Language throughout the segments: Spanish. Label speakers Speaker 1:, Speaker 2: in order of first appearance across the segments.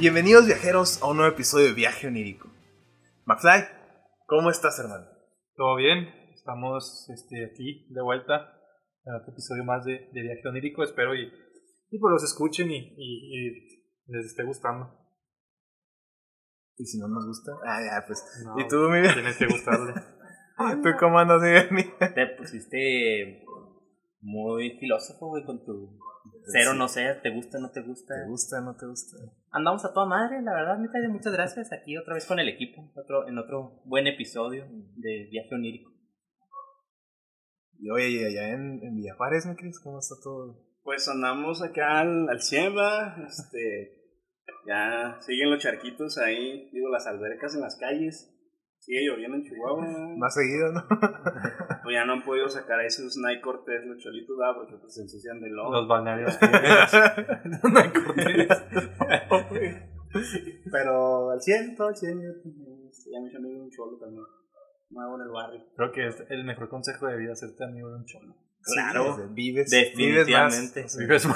Speaker 1: Bienvenidos viajeros a un nuevo episodio de Viaje Onírico. McFly, ¿cómo estás, hermano?
Speaker 2: ¿Todo bien? Estamos este, aquí de vuelta en otro episodio más de, de Viaje Onírico. Espero y, y pues los escuchen y, y- y les esté gustando.
Speaker 1: Y si no nos gusta, ah, ya, pues.
Speaker 2: No,
Speaker 1: ¿Y tú, mi?
Speaker 2: Tienes que gustarle.
Speaker 1: ¿Tú cómo andas, mi bien?
Speaker 3: Te pusiste muy filósofo, güey, con tu cero,
Speaker 1: Sí.
Speaker 3: no sé, te gusta, no te gusta.
Speaker 1: ¿Te gusta, no te gusta?
Speaker 3: Andamos a toda madre, la verdad, neta, muchas gracias. Aquí otra vez con el equipo, otro, en otro buen episodio de Viaje Onírico.
Speaker 1: Y oye, y allá en, en Villa Juárez, ¿me crees? ¿Cómo está todo?
Speaker 4: Pues andamos acá al, al 100, va, este, ya siguen los charquitos ahí, digo, las albercas en las calles, sigue lloviendo en Chihuahua,
Speaker 1: Más seguido, ¿no?
Speaker 4: pues ya no han podido sacar a esos Nike Cortés, los cholitos, va, porque pues se ensucian de lodo.
Speaker 2: Los balnearios. no hay cortes.
Speaker 4: Pero al 100, todo al 100, yo, este, ya me hice amigo de un cholo también, nuevo en el barrio.
Speaker 2: Creo que es el mejor consejo de vida hacerte amigo de un cholo.
Speaker 3: Claro,
Speaker 1: Sí, vives, vives
Speaker 3: definitivamente.
Speaker 2: Vives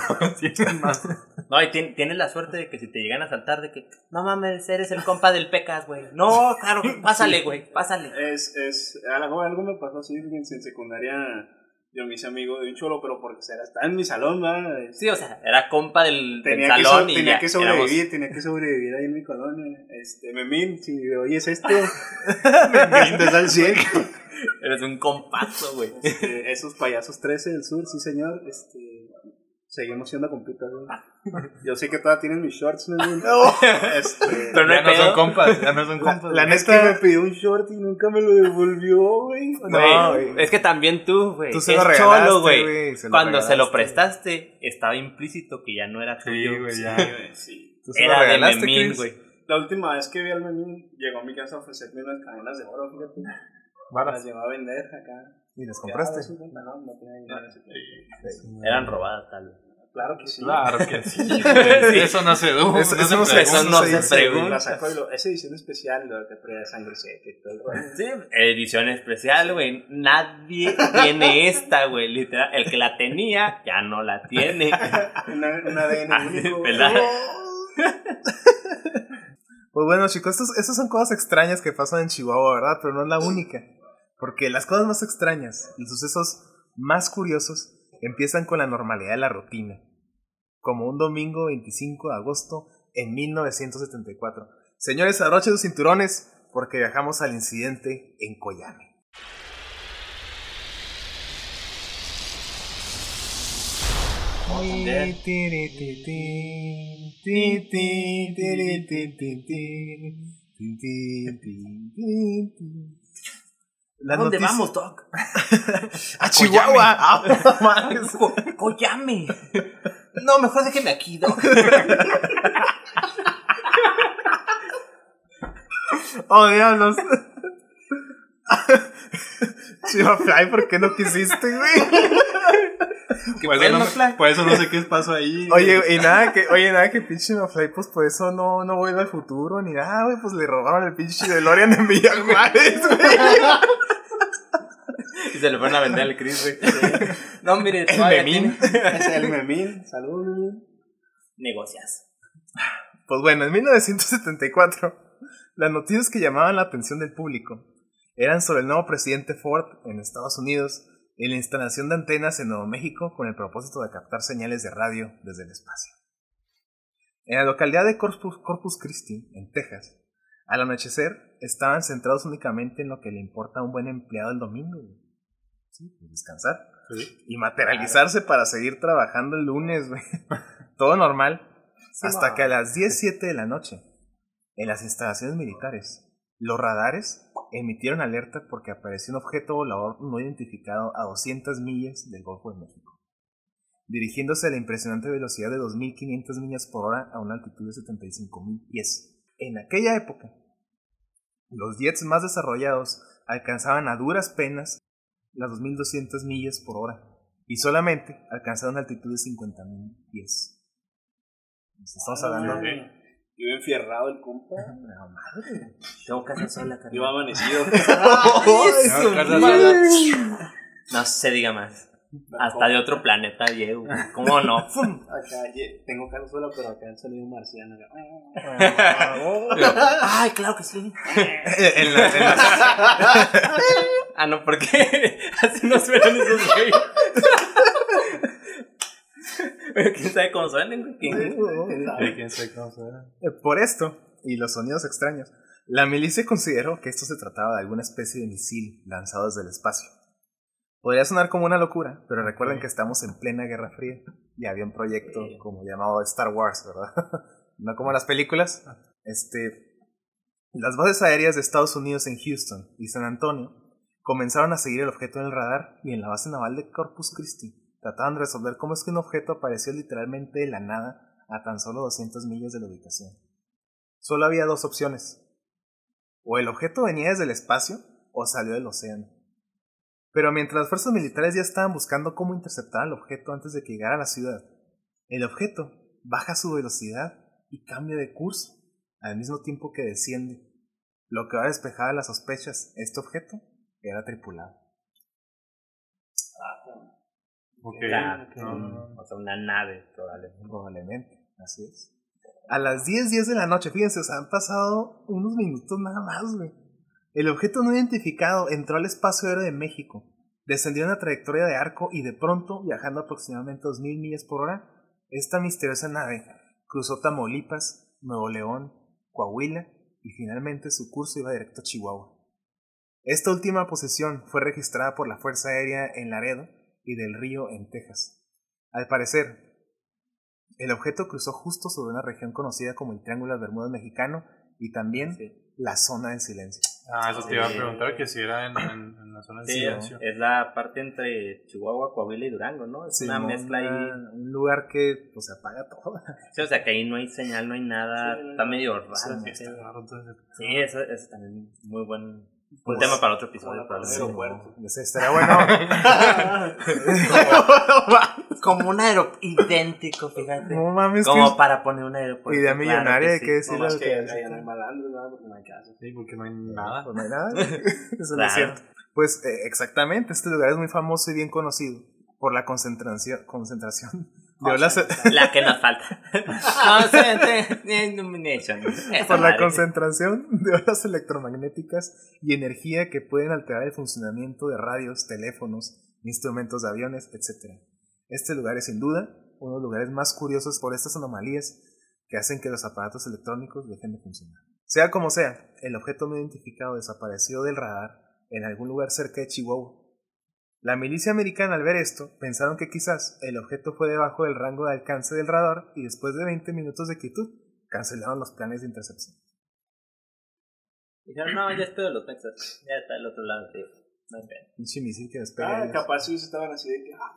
Speaker 2: más.
Speaker 3: No, y tien- tienes la suerte de que si te llegan a saltar, de que, no mames, eres el compa del Pecas, güey. No, claro, pásale, güey, pásale.
Speaker 4: Es, es, algo, algo me pasó así, en secundaria, yo me hice amigo de un cholo, pero porque era, estaba en mi salón, va, este,
Speaker 3: Sí, o sea, era compa del, del
Speaker 4: Tenía, que,
Speaker 3: salón
Speaker 4: so-
Speaker 3: y
Speaker 4: tenía
Speaker 3: ya
Speaker 4: que
Speaker 3: éramos-
Speaker 4: sobrevivir, tenía que sobrevivir ahí en mi colonia. Este, Memín, si oyes esto, Memín desde el 100.
Speaker 3: Eres un compazo, güey.
Speaker 4: Este, esos payasos 13 del sur, sí señor. Este, seguimos siendo compitas, güey. Yo sé que todavía tienen mis shorts, Memín. Este,
Speaker 3: Pero no
Speaker 2: ya no son compas, ya no son compas.
Speaker 1: la
Speaker 4: es
Speaker 1: neta-
Speaker 4: que me pidió un short y nunca me lo devolvió, güey.
Speaker 1: No,
Speaker 3: Güey, es que también tú, güey.
Speaker 1: Tú se
Speaker 3: es
Speaker 1: lo regalaste,
Speaker 3: cholo,
Speaker 1: güey,
Speaker 3: Cuando se lo prestaste, estaba implícito que ya no era
Speaker 2: Sí,
Speaker 3: tuyo.
Speaker 2: güey, ya.
Speaker 4: Sí, güey, sí.
Speaker 1: ¿Tú se lo
Speaker 3: Era de Memín, güey.
Speaker 4: La última vez que vi al Memín, llegó a mi casa a ofrecerme unas cadenas de oro, fíjate. Las llevó a vender acá.
Speaker 1: ¿Y las
Speaker 4: Ya,
Speaker 1: compraste?
Speaker 4: 250, no, no tenía dinero. tiempo.
Speaker 3: Eran robadas, tal vez.
Speaker 4: Claro que sí.
Speaker 2: Claro que sí.
Speaker 3: Sí.
Speaker 2: Eso no se duda.
Speaker 1: Eso- eso no se-
Speaker 2: pregunta.
Speaker 3: Eso no
Speaker 1: se
Speaker 3: se pregunta.
Speaker 4: Lo- edición especial de que trae sangre seca y todo el rollo.
Speaker 3: Sí, edición especial, güey. Nadie tiene esta, güey. Literal. El que la tenía ya no la tiene.
Speaker 4: Una, un ADN.
Speaker 3: ¿verdad?
Speaker 1: Pues bueno, chicos, estos, estas son cosas extrañas que pasan en Chihuahua, ¿verdad? Pero no es la única. Porque las cosas más extrañas, los sucesos más curiosos, empiezan con la normalidad de la rutina. Como un domingo 25 de agosto en 1974. Señores, abrochen sus cinturones porque viajamos al incidente en Coyame.
Speaker 3: ¿A
Speaker 1: Las
Speaker 3: dónde
Speaker 1: noticias-
Speaker 3: vamos, Doc?
Speaker 1: ¡A Chihuahua! ¡Ah!
Speaker 3: Co- Coyame. No, mejor déjeme aquí, Doc.
Speaker 1: ¡Oh, diablos! Chihuahua Fly, ¿por qué no quisiste, güey?
Speaker 2: Por eso, no, por eso no sé qué pasó ahí.
Speaker 1: Oye, y nada que, oye, nada que pinche Mafly, pues por eso no, no vuelve al futuro ni nada, güey, pues le robaron el pinche DeLorean en Villa Juárez, güey.
Speaker 3: Y se le fueron a vender al Chris, güey. No, mire,
Speaker 1: El Memín.
Speaker 3: tiene-
Speaker 4: Es el Memín. Saludos, Memín.
Speaker 3: Negocias.
Speaker 1: Pues bueno, en 1974, las noticias que llamaban la atención del público eran sobre el nuevo presidente Ford en Estados Unidos y la instalación de antenas en Nuevo México con el propósito de captar señales de radio desde el espacio. En la localidad de Corpus, Corpus Christi, en Texas, al anochecer estaban centrados únicamente en lo que le importa a un buen empleado el domingo. Sí, pues descansar. Y materializarse para seguir trabajando el lunes, güey. Todo normal. hasta que a las 10.07 de la noche, en las instalaciones militares, los radares emitieron alerta porque apareció un objeto volador no identificado a 200 millas del Golfo de México, dirigiéndose a la impresionante velocidad de 2.500 millas por hora a una altitud de 75.000 pies. En aquella época, los jets más desarrollados alcanzaban a duras penas las 2.200 millas por hora y solamente alcanzaron una altitud de 50.000 pies. Entonces, Estamos hablando de...
Speaker 4: Iba enfierrado el compa.
Speaker 1: No, madre.
Speaker 3: Tengo casa sola,
Speaker 4: Iba
Speaker 3: carnal.
Speaker 4: amanecido.
Speaker 3: Ay,
Speaker 2: No,
Speaker 3: su
Speaker 2: casa
Speaker 3: madre. No se diga más. Hasta de otro planeta llego. ¿Cómo no?
Speaker 4: Acá, tengo cara sola, pero acá han salido marciano. acá.
Speaker 3: Ay, claro que sí.
Speaker 1: en la, en la-
Speaker 3: Ah, no, ¿por qué? Así no suenan esos güeyes. Pero quién sabe cómo suenan. ¿Quién-
Speaker 2: quién sabe cómo suena.
Speaker 1: Eh, Por esto, y los sonidos extraños, la milicia consideró que esto se trataba de alguna especie de misil lanzado desde el espacio. Podría sonar como una locura, pero recuerden que estamos en plena Guerra Fría y había un proyecto
Speaker 3: Sí.
Speaker 1: como llamado Star Wars, ¿verdad? no como las películas. Este, las bases aéreas de Estados Unidos en Houston y San Antonio comenzaron a seguir el objeto en el radar y en la base naval de Corpus Christi trataban de resolver cómo es que un objeto apareció literalmente de la nada a tan solo 200 millas de la ubicación. Solo había dos opciones. O el objeto venía desde el espacio o salió del océano. Pero mientras las fuerzas militares ya estaban buscando cómo interceptar al objeto antes de que llegara a la ciudad, el objeto baja su velocidad y cambia de curso al mismo tiempo que desciende, lo que va a despejar las sospechas. Este objeto era tripulado.
Speaker 3: Claro,
Speaker 2: No, no, no.
Speaker 3: O sea, una nave, probablemente.
Speaker 1: Probablemente, así es. A las 10, 10 de la noche, fíjense, o sea, han pasado unos minutos nada más, güey. El objeto no identificado entró al espacio aéreo de México, descendió en una trayectoria de arco y de pronto, viajando aproximadamente 2.000 millas por hora, esta misteriosa nave cruzó Tamaulipas, Nuevo León, Coahuila y finalmente su curso iba directo a Chihuahua. Esta última posición fue registrada por la Fuerza Aérea en Laredo y del Río en Texas. Al parecer, el objeto cruzó justo sobre una región conocida como el Triángulo de Bermudas Mexicano y también la zona de silencio.
Speaker 2: Ah, eso te iba a
Speaker 3: Sí.
Speaker 2: preguntar que si era en, en, en la zona de
Speaker 3: Sí,
Speaker 2: silencio.
Speaker 3: es la parte entre Chihuahua, Coahuila y Durango, ¿no? Es una
Speaker 1: Sí,
Speaker 3: mezcla ahí.
Speaker 1: una- Un lugar que pues apaga todo.
Speaker 3: Sí, o sea, que ahí no hay señal, no hay nada.
Speaker 4: Sí,
Speaker 3: está medio raro.
Speaker 2: Sí,
Speaker 3: Sí, eso es también muy buen,
Speaker 1: Pues,
Speaker 3: tema para otro episodio.
Speaker 4: como la
Speaker 3: probablemente.
Speaker 4: aeropuerto.
Speaker 1: Ese estaría bueno.
Speaker 3: Como un aeropuerto idéntico, fíjate.
Speaker 1: no mames,
Speaker 3: Como
Speaker 1: que
Speaker 3: para poner un aeropuerto.
Speaker 1: idea
Speaker 3: claro
Speaker 1: millonaria de
Speaker 3: sí.
Speaker 1: qué decirle
Speaker 4: No más
Speaker 1: lo
Speaker 4: que
Speaker 1: que
Speaker 4: allá no hay malandros, ¿verdad? Porque no hay casa.
Speaker 2: Sí, porque no hay nada.
Speaker 1: Pues no hay nada. Eso no
Speaker 3: Claro.
Speaker 1: es cierto. Pues eh, exactamente, este lugar es muy famoso y bien conocido por la concentración, concentración olas,
Speaker 3: La que nos falta.
Speaker 1: Por la concentración de olas electromagnéticas y energía que pueden alterar el funcionamiento de radios, teléfonos, instrumentos de aviones, etc. Este lugar es sin duda uno de los lugares más curiosos por estas anomalías que hacen que los aparatos electrónicos dejen de funcionar. Sea como sea, el objeto no identificado desapareció del radar en algún lugar cerca de Chihuahua. La milicia americana al ver esto pensaron que quizás el objeto fue debajo del rango de alcance del radar y después de 20 minutos de quietud cancelaron los planes de intercepción.
Speaker 3: Dijeron, no, ya estoy de los Texas. Ya está del otro lado, tío. No pedo.
Speaker 1: Pinche misil que despega.
Speaker 4: Ah,
Speaker 1: ellos.
Speaker 4: capaz sí estaban así de que. Ah,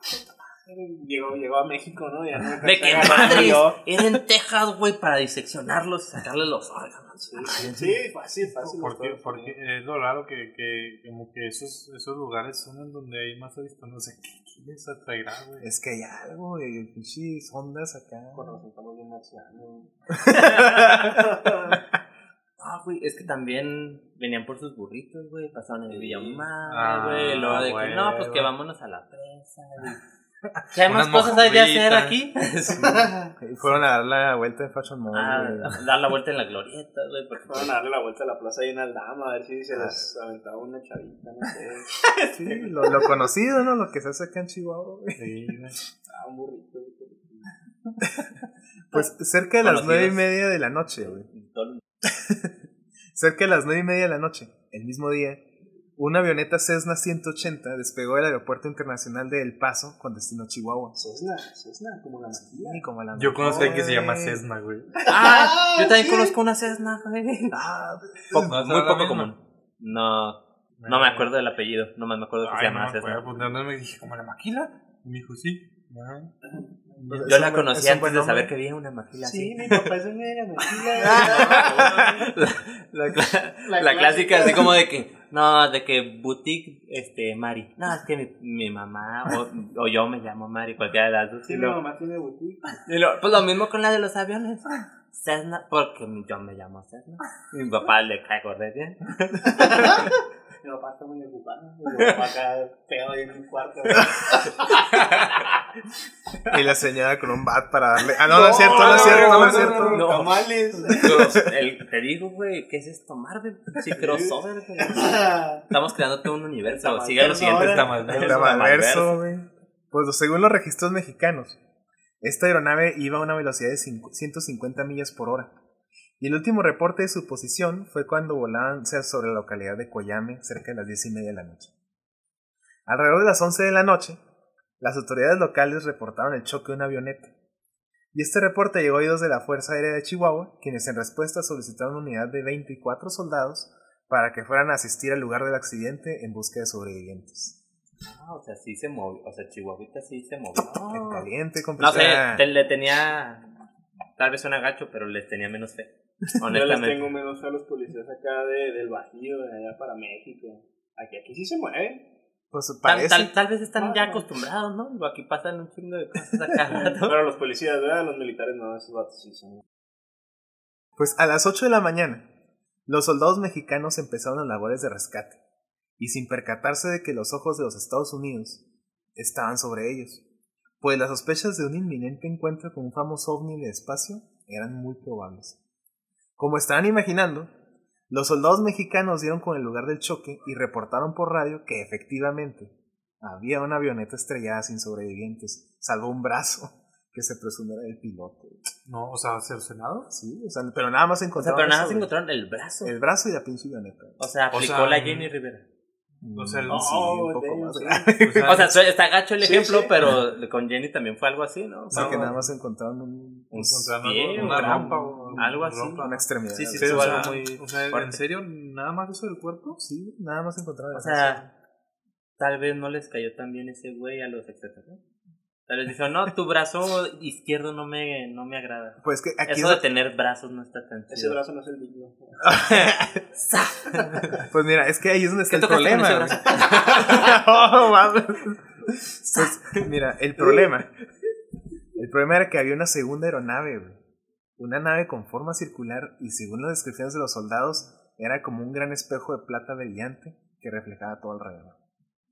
Speaker 4: llegó, llegó a México, ¿no? Ya no
Speaker 3: De que madres, era en Texas, güey, para diseccionarlos y sacarle los órganos.
Speaker 4: Sí, sí, fácil, fácil.
Speaker 2: Porque, porque es lo raro que, que como que esos, esos lugares son en donde hay más avispas. No sé qué, qué les atraerá, güey.
Speaker 1: Es que hay algo, güey. Pinches ondas acá.
Speaker 4: Razón estamos bien marcianos.
Speaker 3: Ah, güey, es que también venían por sus burritos, güey, pasaban en el Villamar,
Speaker 2: Ah,
Speaker 3: güey, luego de que,
Speaker 2: güey,
Speaker 3: no, pues que vámonos a la presa, güey. ¿Qué hay más cosas hay de hacer aquí?
Speaker 1: Y Fueron a dar la vuelta en Fashion Mall.
Speaker 3: Ah, dar la vuelta en la glorieta, güey, porque
Speaker 4: Fueron a darle la vuelta a la plaza ahí en Aldama, a ver si se les aventaba una chavita, no sé.
Speaker 1: Sí, lo, lo conocido, ¿no? Lo que se hace acá en Chihuahua, güey.
Speaker 2: Sí, güey.
Speaker 4: Ah, un burrito.
Speaker 1: Pues cerca de las nueve y media de la noche, güey.
Speaker 3: todo-
Speaker 1: Cerca de las nueve y media de la noche, el mismo día, una avioneta Cessna 180 despegó del Aeropuerto Internacional de El Paso con destino a Chihuahua.
Speaker 4: Cessna, Cessna, como la maquilla.
Speaker 1: Como a la
Speaker 2: Yo conozco a alguien que se llama. Cessna, güey.
Speaker 3: Ah, yo también
Speaker 4: sí.
Speaker 3: conozco una Cessna, güey.
Speaker 1: Ah,
Speaker 3: Poco-
Speaker 2: ¿No
Speaker 3: muy poco común. No, no me acuerdo del apellido, no me acuerdo que se
Speaker 2: Ay, no
Speaker 3: llama
Speaker 2: acuerdo,
Speaker 3: Cessna.
Speaker 2: pues no me dije, ¿como la maquila? Y me dijo, sí. Ajá.
Speaker 3: Yo
Speaker 1: Es
Speaker 3: la conocí antes de saber que había una maquila
Speaker 4: Sí,
Speaker 3: así.
Speaker 4: mi papá es una de la maquilla.
Speaker 3: La, la
Speaker 4: La
Speaker 3: la clásica,
Speaker 4: clásica.
Speaker 3: así como de que, no, de que boutique, este, Mari. No, es que mi, mi mamá o, o yo me llamo Mari, cualquiera de las dos.
Speaker 4: Sí, mi mamá tiene boutique.
Speaker 3: y lo- pues lo mismo con la de los aviones. Cessna, porque mi- yo me llamo Cessna. Mi papá le cae correr bien.
Speaker 4: Mi papá está muy ocupado. Mi papá acá pegado ahí en mi cuarto.
Speaker 1: Y la señora con un bat para darle. Ah, no, no, es cierto, no, es cierto, no, es cierto.
Speaker 3: no.
Speaker 4: Tamales.
Speaker 3: El- te digo, güey, ¿qué es esto? Marvel, sí, crossover, güey. Estamos creando todo un universo. Sigue los siguientes
Speaker 1: Tamalverso, güey. Pues según los registros mexicanos, esta aeronave iba a una velocidad de cinco- 150 millas por hora. Y el último reporte de su posición fue cuando volaban sobre la localidad de Coyame, cerca de las 10 y media de la noche. Alrededor de las 11 de la noche, las autoridades locales reportaron el choque de una avioneta. Y este reporte llegó a oídos de la Fuerza Aérea de Chihuahua, quienes en respuesta solicitaron una unidad de 24 soldados para que fueran a asistir al lugar del accidente en busca de sobrevivientes.
Speaker 3: Ah, o sea, sí se movió. O sea, Chihuahuita sí se movió.
Speaker 1: En caliente,
Speaker 3: Oh. No sé, te- le tenía. Tal vez suena gacho, pero les tenía menos fe.
Speaker 4: Yo les
Speaker 3: Honestamente.
Speaker 4: tengo menos a los policías acá de, del Bajío, de allá para México. Aquí, aquí sí se mueven.
Speaker 1: Pues
Speaker 3: Tal,
Speaker 1: parece.
Speaker 3: tal, tal vez están
Speaker 4: Ah,
Speaker 3: ya acostumbrados, ¿no? Digo, Aquí pasan un chingo de cosas acá. ¿no?
Speaker 4: Pero los policías, ¿verdad? Los militares no, esos vatos sí son.
Speaker 1: Pues a las 8 de la mañana, los soldados mexicanos empezaron las labores de rescate, y sin percatarse de que los ojos de los Estados Unidos estaban sobre ellos, pues las sospechas de un inminente encuentro con un famoso ovni el espacio eran muy probables. Como estaban imaginando, los soldados mexicanos dieron con el lugar del choque y reportaron por radio que efectivamente había una avioneta estrellada sin sobrevivientes, salvo un brazo que se presume era del piloto.
Speaker 2: No, o sea, cercenado.
Speaker 1: Sí, o sea, pero nada más
Speaker 3: O sea,
Speaker 1: encontraron
Speaker 3: pero nada más encontraron el brazo.
Speaker 1: el brazo y la pinche avioneta.
Speaker 3: O sea, aplicó
Speaker 2: sea,
Speaker 3: la Jenny Rivera.
Speaker 2: O sea, el-
Speaker 1: Mm, sí,
Speaker 4: Oh,
Speaker 1: un poco
Speaker 4: damn,
Speaker 1: más
Speaker 4: sí.
Speaker 1: grave.
Speaker 2: O sea,
Speaker 3: O sea, su- está gacho el
Speaker 4: Sí,
Speaker 3: ejemplo,
Speaker 4: sí.
Speaker 3: pero con Jenny también fue algo así, ¿no?
Speaker 1: O sea,
Speaker 3: No,
Speaker 1: que nada más encontraron un,
Speaker 3: un pie,
Speaker 2: una
Speaker 3: un
Speaker 2: rampa o
Speaker 3: algo así.
Speaker 2: rompa.
Speaker 1: una extremidad.
Speaker 3: Sí, sí,
Speaker 2: o sea,
Speaker 3: algo muy
Speaker 2: o sea, ¿en serio nada más eso del cuerpo?
Speaker 1: Sí, nada más encontraron
Speaker 3: O sea, tal vez no les cayó tan bien ese güey a los extraterrestres. Tal vez dijeron, no, tu brazo izquierdo no me, no me agrada.
Speaker 1: Pues que aquí
Speaker 3: Eso
Speaker 1: es-
Speaker 3: de tener brazos no está tan
Speaker 4: Ese brazo no es el digno.
Speaker 1: Pues mira, es que ahí es donde está
Speaker 3: ¿Qué
Speaker 1: el problema. Pues, mira, el problema. El problema era que había una segunda aeronave, güey. Una nave con forma circular y según las descripciones de los soldados, era como un gran espejo de plata brillante que reflejaba todo alrededor.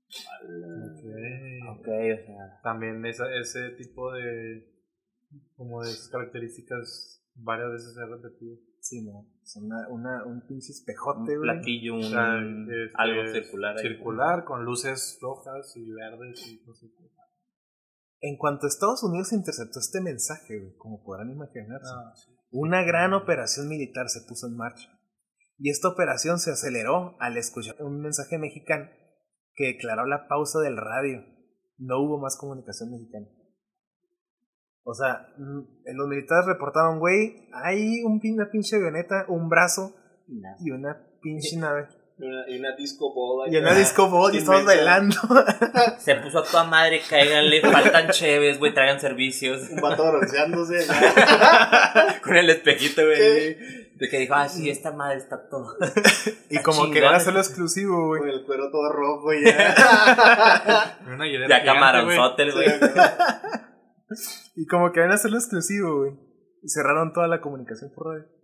Speaker 2: Ok.
Speaker 3: Ok, o sea.
Speaker 2: También esa, ese tipo de como de características varias veces se ha repetido.
Speaker 1: Sí, no. Es una, una, un pinche espejote,
Speaker 3: Un
Speaker 1: güey.
Speaker 3: platillo, un,
Speaker 2: O sea, este,
Speaker 3: algo circular. ahí.
Speaker 2: Circular con luces rojas y verdes y no sé qué.
Speaker 1: En cuanto Estados Unidos interceptó este mensaje, güey, como podrán imaginarse,
Speaker 2: Ah, sí.
Speaker 1: una gran operación militar se puso en marcha. Y esta operación se aceleró al escuchar un mensaje mexicano que declaró la pausa del radio. No hubo más comunicación mexicana. O sea, mm, los militares reportaron, güey, hay un, una pinche avioneta, un brazo
Speaker 3: y
Speaker 1: una pinche nave.
Speaker 4: Y una, y una disco ball.
Speaker 1: Y una disco ball y estamos bailando.
Speaker 3: Se puso a toda madre, cáiganle, faltan cheves, güey, traigan servicios.
Speaker 4: Un vato bronceándose.
Speaker 3: Con el espejito, güey. De que dijo, ah, sí, esta madre está todo.
Speaker 1: y como que van a hacerlo exclusivo, güey.
Speaker 4: Con el cuero todo rojo y ya.
Speaker 2: Una
Speaker 3: Ya
Speaker 2: gigante,
Speaker 3: camaronzote, el güey.
Speaker 1: Y como que van a hacerlo exclusivo, güey. Y cerraron toda la comunicación por radio.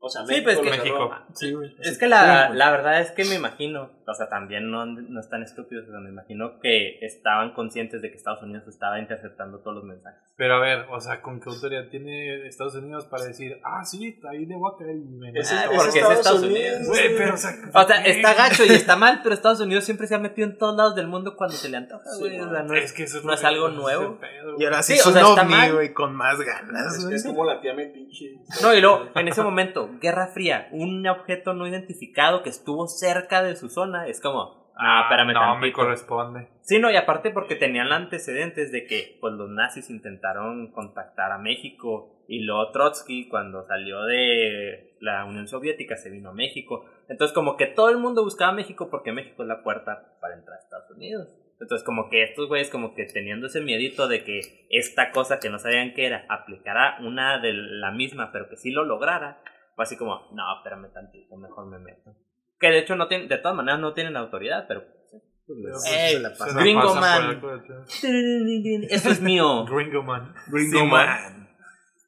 Speaker 4: O sea,
Speaker 3: Sí,
Speaker 4: México.
Speaker 3: pues que
Speaker 4: lo cerró.
Speaker 2: México.
Speaker 1: Sí.
Speaker 3: Es que la, la verdad es que me imagino, o sea, también no, no están estúpidos, o sea, me imagino que estaban conscientes de que Estados Unidos estaba interceptando todos los mensajes.
Speaker 2: Pero a ver, o sea, ¿con qué autoridad tiene Estados Unidos para decir, ah, sí, ahí de caer y me
Speaker 3: Ah,
Speaker 4: ese
Speaker 3: porque es Estados Unidos.
Speaker 2: Güey, pero, o sea,
Speaker 3: O sea, está gacho y está mal, pero Estados Unidos siempre se ha metido en todos lados del mundo cuando se le antoja,
Speaker 4: Sí,
Speaker 3: güey. o
Speaker 4: no.
Speaker 3: sea, no es,
Speaker 2: que eso
Speaker 3: no es algo nuevo.
Speaker 2: pedo,
Speaker 1: Y ahora sí,
Speaker 3: Sí,
Speaker 1: es
Speaker 3: o
Speaker 1: un
Speaker 3: sea, está mal.
Speaker 1: güey, con más ganas,
Speaker 4: Es, es como la tía Metiche.
Speaker 3: No, y luego, en ese momento, Guerra Fría, un objeto no identificado que estuvo cerca de su zona, es como, ah, espérame
Speaker 2: No, me corresponde.
Speaker 3: Sí, no, y aparte porque tenían antecedentes de que pues los nazis intentaron contactar a México y luego Trotsky cuando salió de la Unión Soviética se vino a México. Entonces como que todo el mundo buscaba México porque México es la puerta para entrar a Estados Unidos. Entonces como que estos güeyes como que teniendo ese miedito de que esta cosa que no sabían qué era aplicara una de la misma pero que sí lo lograra, fue así como, no, espérame tantito, mejor me meto. Que de hecho no tienen, de todas maneras no tienen autoridad, pero... pues,
Speaker 1: la
Speaker 3: Gringo Man. Eso es mío.
Speaker 2: Gringo Man.
Speaker 1: Gringo
Speaker 3: Sí,
Speaker 1: Man.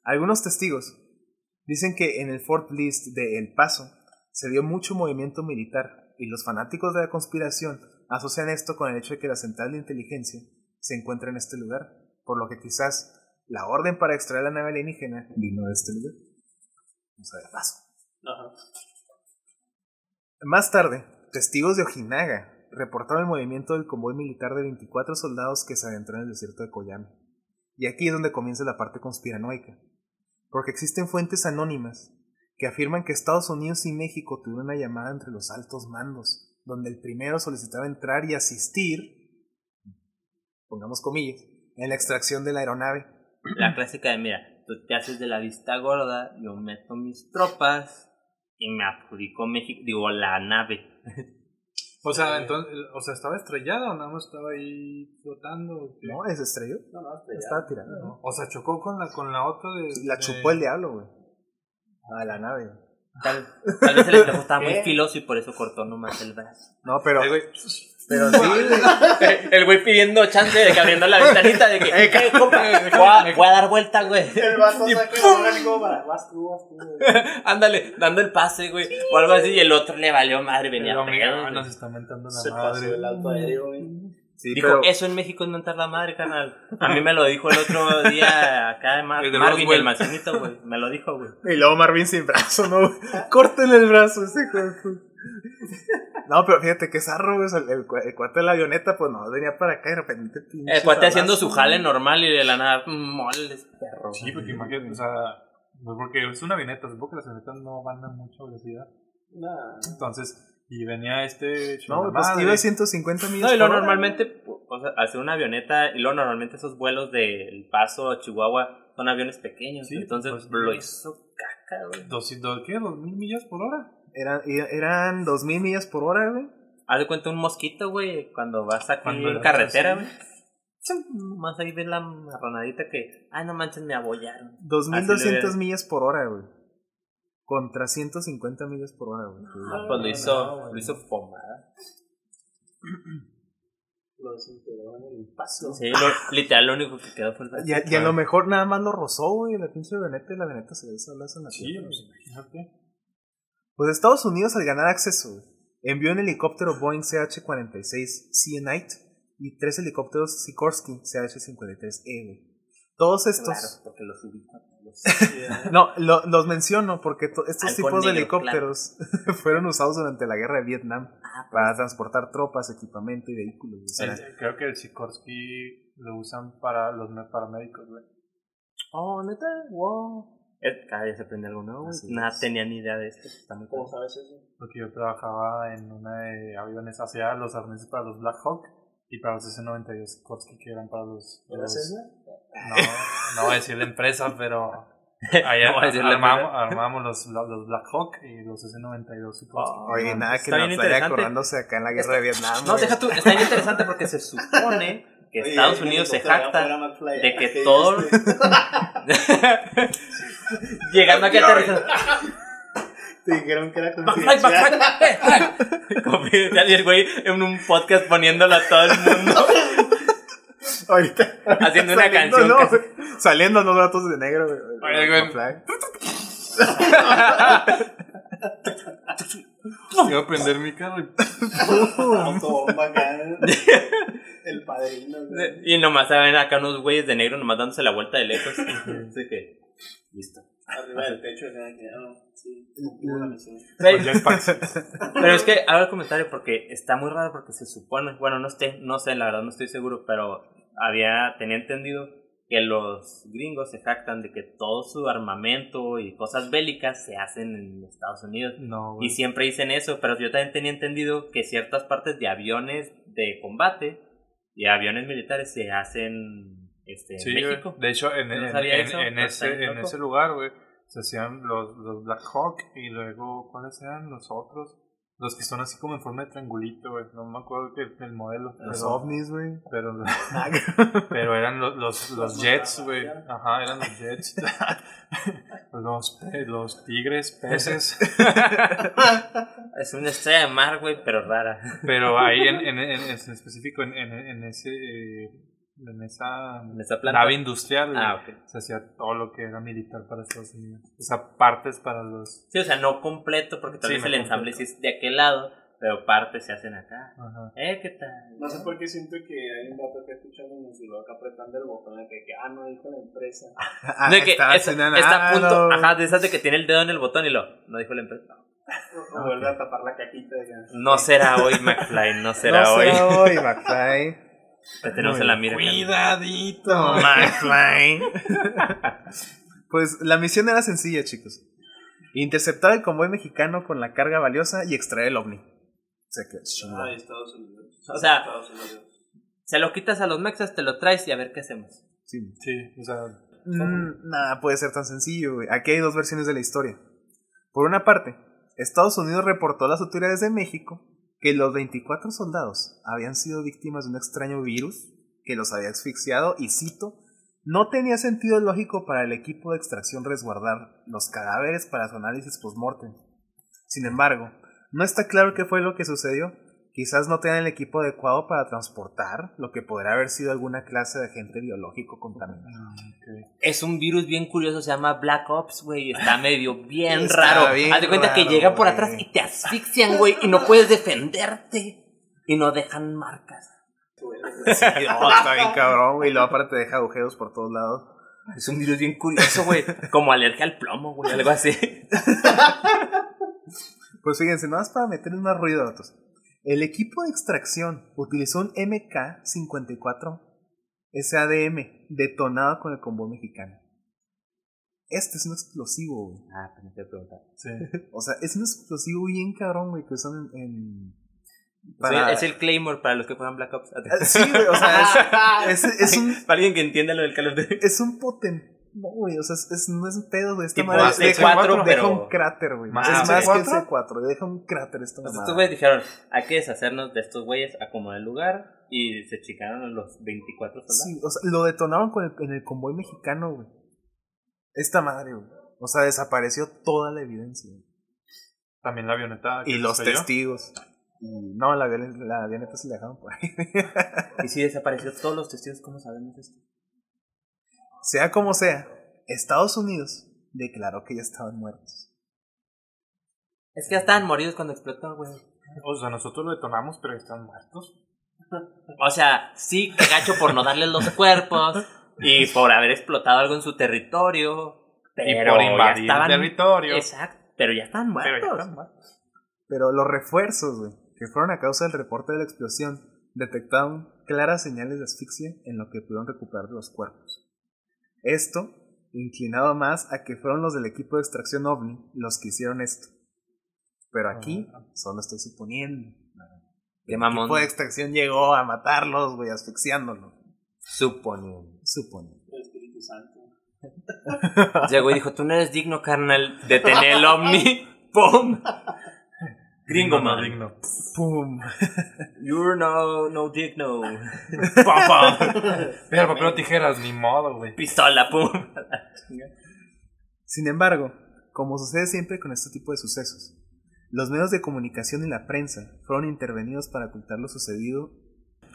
Speaker 1: Algunos testigos dicen que en el Fort List de El Paso se vio mucho movimiento militar y los fanáticos de la conspiración asocian esto con el hecho de que la central de inteligencia se encuentra en este lugar, por lo que quizás la orden para extraer la nave alienígena vino de este lugar. Vamos a ver paso.
Speaker 4: Ajá.
Speaker 1: Más tarde, testigos de Ojinaga reportaron el movimiento del convoy militar de 24 soldados que se adentró en el desierto de Koyame. Y aquí es donde comienza la parte conspiranoica, porque existen fuentes anónimas que afirman que Estados Unidos y México tuvieron una llamada entre los altos mandos, donde el primero solicitaba entrar y asistir, pongamos comillas, en la extracción de la aeronave.
Speaker 3: La clásica de, mira, tú te haces de la vista gorda, yo meto mis tropas y me adjudico México, digo, la nave.
Speaker 2: O sea, entonces, o sea, ¿estaba estrellada o nada más estaba ahí flotando?
Speaker 1: ¿No? ¿Es estrelló?
Speaker 4: No, no, hasta
Speaker 1: Estaba tirando.
Speaker 2: No. O sea, chocó con la, con la otra de...
Speaker 1: La
Speaker 2: de-
Speaker 1: chupó el diablo, güey. A la nave.
Speaker 3: Tal, tal vez el espejo estaba muy filoso y por eso cortó nomás el brazo.
Speaker 1: No, pero.
Speaker 2: Ay, güey.
Speaker 1: Pero sí, güey.
Speaker 3: El güey pidiendo chance de que abriendo la ventanita de que, eh, compa, voy a, voy a dar vuelta, güey.
Speaker 4: El vato
Speaker 3: Y
Speaker 4: saca
Speaker 3: ¡pum!
Speaker 4: la como para, vas tú, vas tú. güey".
Speaker 3: Ándale, dando el pase, güey. O algo así, y el otro le valió madre, venía güey.
Speaker 2: nos está mentando la
Speaker 4: Se pasó
Speaker 2: madre.
Speaker 4: el alto aéreo, güey.
Speaker 1: Sí,
Speaker 3: Dijo,
Speaker 1: pero.
Speaker 3: eso en México es mentar la madre, carnal. A mí me lo dijo el otro día acá de Mar
Speaker 2: El de
Speaker 3: Marvin,
Speaker 2: Roswell.
Speaker 3: el marcianito, güey. Me lo dijo, güey.
Speaker 1: Y luego Marvin sin brazo, ¿no? Córtenle el brazo, ese hijo. No, pero fíjate que zarro, güey. El, el, cua- el cuate de la avioneta, pues no, venía para acá y de repente.
Speaker 3: El cuate haciendo su jale normal y de la nada, moles, perro.
Speaker 2: Sí, porque imagínate, o sea, pues porque es una avioneta, supongo que las avionetas no van a mucha velocidad.
Speaker 4: Nah.
Speaker 2: Entonces, y venía este
Speaker 1: No,
Speaker 2: la
Speaker 1: pues
Speaker 2: madre.
Speaker 1: iba a 150 millas.
Speaker 3: No, y
Speaker 1: hora.
Speaker 3: normalmente, o sea, hacer una avioneta, y luego normalmente esos vuelos del Paso a Chihuahua son aviones pequeños.
Speaker 2: Sí,
Speaker 3: entonces
Speaker 2: pues,
Speaker 3: lo hizo caca, güey.
Speaker 2: ¿Qué? ¿Dos mil millas por hora?
Speaker 1: Eran, eran 2000 millas por hora, güey.
Speaker 3: Haz de cuenta un mosquito, güey, cuando vas aquí
Speaker 2: Cuando
Speaker 3: en carretera, güey. Más ahí ves la marranadita que, ay, no manches, me abollaron.
Speaker 1: 2200
Speaker 3: Así le-
Speaker 1: millas por hora, güey. Contra 150 millas por hora, güey.
Speaker 3: Pues lo hizo,
Speaker 4: no,
Speaker 3: lo hizo pomada.
Speaker 4: Lo desintegró en el paso.
Speaker 3: Sí, lo- literal, lo único que quedó fue el
Speaker 1: Y a, y a lo mejor nada más lo rozó, güey, la pinche avioneta y la avioneta se le hizo en la
Speaker 2: Sí, pues imagínate.
Speaker 1: Pues Estados Unidos, al ganar acceso, envió un helicóptero Boeing CH-46 Sea Knight y tres helicópteros Sikorsky CH-53E, güey. Todos estos...
Speaker 3: Claro, porque. Los-
Speaker 1: No, lo- los menciono porque to- estos tipos de helicópteros fueron usados durante la guerra de Vietnam
Speaker 3: Ah,
Speaker 1: para transportar tropas, equipamiento y vehículos. o sea,
Speaker 2: El- creo que el Sikorsky lo usan para los paramédicos, güey.
Speaker 3: Oh, neta, wow. Cada día se aprende algo nuevo.
Speaker 1: Así
Speaker 3: Nada
Speaker 1: es.
Speaker 3: tenía ni idea de esto. Está muy
Speaker 4: ¿Cómo sabes eso?
Speaker 2: Porque yo trabajaba en una de aviones, hacía los arneses para los Black Hawk y para los S-92 Sikorsky, que eran para los...
Speaker 4: ¿Era
Speaker 2: los-? No, no voy a decir la empresa, pero allá
Speaker 3: No
Speaker 2: armamos, los, los Black Hawk y los S-92 Sikorsky.
Speaker 1: Oye, nada que
Speaker 3: Está bien
Speaker 1: nos vaya
Speaker 3: interesante.
Speaker 1: acordándose acá en la guerra de Vietnam.
Speaker 3: No, deja tú. Está bien interesante porque se supone que
Speaker 4: Oye,
Speaker 3: Estados Unidos se jacta de que
Speaker 4: Aquellos
Speaker 3: todo-
Speaker 4: de-
Speaker 3: Llegando aquí a aterrizar.
Speaker 4: Te dijeron que era confidencial.
Speaker 3: Confidencial, y el güey en un podcast poniéndolo a todo el mundo.
Speaker 1: Ahorita.
Speaker 3: Haciendo una
Speaker 1: Saliendo,
Speaker 3: canción
Speaker 1: no,
Speaker 3: casi-.
Speaker 1: Saliendo los datos de negro, güey.
Speaker 2: Oye, güey. Iba a prender mi carro.
Speaker 4: El padrino. güey.
Speaker 3: Y nomás saben acá unos güeyes de negro nomás dándose la vuelta de lejos. Así que, listo.
Speaker 4: Arriba del techo. que, ah, sí, cumplió la misión.
Speaker 3: Pero es que hago el comentario porque está muy raro porque se supone, bueno, no esté, no sé, la verdad no estoy seguro, pero había, tenía entendido que los gringos se jactan de que todo su armamento y cosas bélicas se hacen en Estados Unidos.
Speaker 2: No,
Speaker 3: Y siempre dicen eso, pero yo también tenía entendido que ciertas partes de aviones de combate y aviones militares se hacen este,
Speaker 2: Sí.
Speaker 3: México.
Speaker 2: De hecho, en, ese, en lugar, güey, se hacían los, los Black Hawk y luego, ¿cuáles eran los otros? Los que son así como en forma de triangulito, güey. No me acuerdo que el modelo.
Speaker 1: Los
Speaker 2: pero-
Speaker 1: ovnis, güey.
Speaker 2: Pero, pero eran los, los, los jets, güey. Ajá, eran los jets. los, los tigres, peces.
Speaker 3: Es una estrella de mar, güey, pero rara.
Speaker 2: Pero ahí en, en, en, en específico, en, en, en ese. eh, En esa
Speaker 3: En esa planta.
Speaker 2: nave industrial,
Speaker 3: Ah, ok.
Speaker 2: se hacía todo lo que era militar para Estados Unidos. O sea, partes para los.
Speaker 3: Sí, o sea, no completo, porque tal
Speaker 2: Sí,
Speaker 3: vez
Speaker 2: no
Speaker 3: el ensamble sí es de aquel lado, pero partes se hacen acá.
Speaker 2: Ajá.
Speaker 3: Eh, ¿qué tal?
Speaker 4: No sé por qué siento que hay un vato que escuchando música acá apretando el botón de que, ah, no dijo la empresa.
Speaker 1: Ah,
Speaker 3: de que
Speaker 1: está cenando.
Speaker 3: está a punto,
Speaker 1: Ah, no.
Speaker 3: ajá, de esas de que tiene el dedo en el botón y lo, no dijo la empresa.
Speaker 4: O vuelve a tapar la cajita. de
Speaker 3: No será hoy, McFly, no será
Speaker 1: no
Speaker 3: hoy.
Speaker 1: será hoy, McFly.
Speaker 3: Te tenemos en la mira.
Speaker 2: Cuidadito.
Speaker 1: McFly. pues la misión era sencilla, chicos. Interceptar el convoy mexicano con la carga valiosa y extraer el ovni. O sea que.
Speaker 4: Ay, Estados Unidos.
Speaker 3: O sea-
Speaker 4: Estados Unidos.
Speaker 3: Se lo quitas a los mexas, te lo traes y a ver qué hacemos.
Speaker 1: Sí.
Speaker 2: Sí, o sea,
Speaker 1: Mm, nada puede ser tan sencillo, güey. Aquí hay dos versiones de la historia. Por una parte, Estados Unidos reportó a las autoridades de México que los 24 soldados habían sido víctimas de un extraño virus que los había asfixiado y cito, no tenía sentido lógico para el equipo de extracción resguardar los cadáveres para su análisis postmortem. Sin embargo, no está claro qué fue lo que sucedió. Quizás no tenían el equipo adecuado para transportar lo que podría haber sido alguna clase de agente biológico contaminado.
Speaker 3: Es un virus bien curioso, se llama Black Ops, güey. Está medio bien
Speaker 1: Está
Speaker 3: raro.
Speaker 1: bien
Speaker 3: Haz de cuenta que
Speaker 1: raro,
Speaker 3: llegan por atrás y te asfixian, güey, y no puedes defenderte. Y no dejan marcas.
Speaker 1: Sí, no, está bien cabrón, güey. Y luego aparte deja agujeros por todos lados.
Speaker 3: Es un virus bien curioso, güey. Como alergia al plomo, güey, algo así.
Speaker 1: Pues fíjense, nada más para meter unos ruido datos. El equipo de extracción utilizó un MK-54 SADM detonado con el convoy mexicano. Este es un explosivo, güey.
Speaker 3: Ah, pero te preguntar.
Speaker 2: sí.
Speaker 1: O sea, es un explosivo bien cabrón, güey, que usan en... en-
Speaker 3: Es el Claymore para los que juegan Black Ops.
Speaker 1: Ah, Sí, güey, o sea, es, es, es un...
Speaker 3: Para alguien que entienda lo del Call of Duty.
Speaker 1: Es un poten... No, güey, o sea, es, es- no es un pedo, güey. Esta madre
Speaker 3: C4,
Speaker 1: deja,
Speaker 3: pero-
Speaker 1: deja un cráter, güey.
Speaker 2: ¿Más
Speaker 1: es más que el
Speaker 2: C4?
Speaker 1: C4, deja un cráter esta mamada.
Speaker 3: estos güeyes dijeron, hay que deshacernos de estos güeyes, acomodar el lugar y se chicaron a los 24 soldados.
Speaker 1: Sí, o sea, lo detonaron con el- en el convoy mexicano, güey. Esta madre, güey. O sea, desapareció toda la evidencia. güey.
Speaker 2: También la avioneta. que
Speaker 1: Y los testigos. Y no, la, la avioneta se la dejaron por ahí.
Speaker 3: Y si desapareció todos los testigos, ¿cómo sabemos esto?
Speaker 1: Sea como sea, Estados Unidos declaró que ya estaban muertos.
Speaker 3: Es que ya estaban moridos cuando explotó, güey.
Speaker 2: O sea, nosotros lo detonamos, pero están muertos.
Speaker 3: O sea, sí, que gacho por no darles los cuerpos y por haber explotado algo en su territorio.
Speaker 2: y
Speaker 3: Pero
Speaker 2: por
Speaker 3: ya
Speaker 2: invadir
Speaker 3: estaban-
Speaker 2: el territorio.
Speaker 3: Exacto, pero ya están
Speaker 2: Pero ya
Speaker 3: muertos.
Speaker 2: están muertos.
Speaker 1: Pero los refuerzos, güey, que fueron a causa del reporte de la explosión, detectaron claras señales de asfixia en lo que pudieron recuperar de los cuerpos. Esto, inclinado más a que fueron los del equipo de extracción OVNI los que hicieron esto. Pero aquí solo estoy suponiendo.
Speaker 3: Qué
Speaker 1: El
Speaker 3: mamón.
Speaker 1: equipo de extracción llegó a matarlos, güey, asfixiándolos.
Speaker 3: Suponiendo.
Speaker 1: Suponiendo.
Speaker 4: El Espíritu Santo.
Speaker 3: Ese güey dijo, tú no eres digno, carnal, de tener el ovni. ¡Pum! Gringo,
Speaker 2: no digno.
Speaker 1: ¡Pum!
Speaker 3: You're no, no digno.
Speaker 2: Papá. Pero papel o tijeras, ni modo, güey.
Speaker 3: Pistola, pum.
Speaker 1: Sin embargo, como sucede siempre con este tipo de sucesos, los medios de comunicación y la prensa fueron intervenidos para ocultar lo sucedido.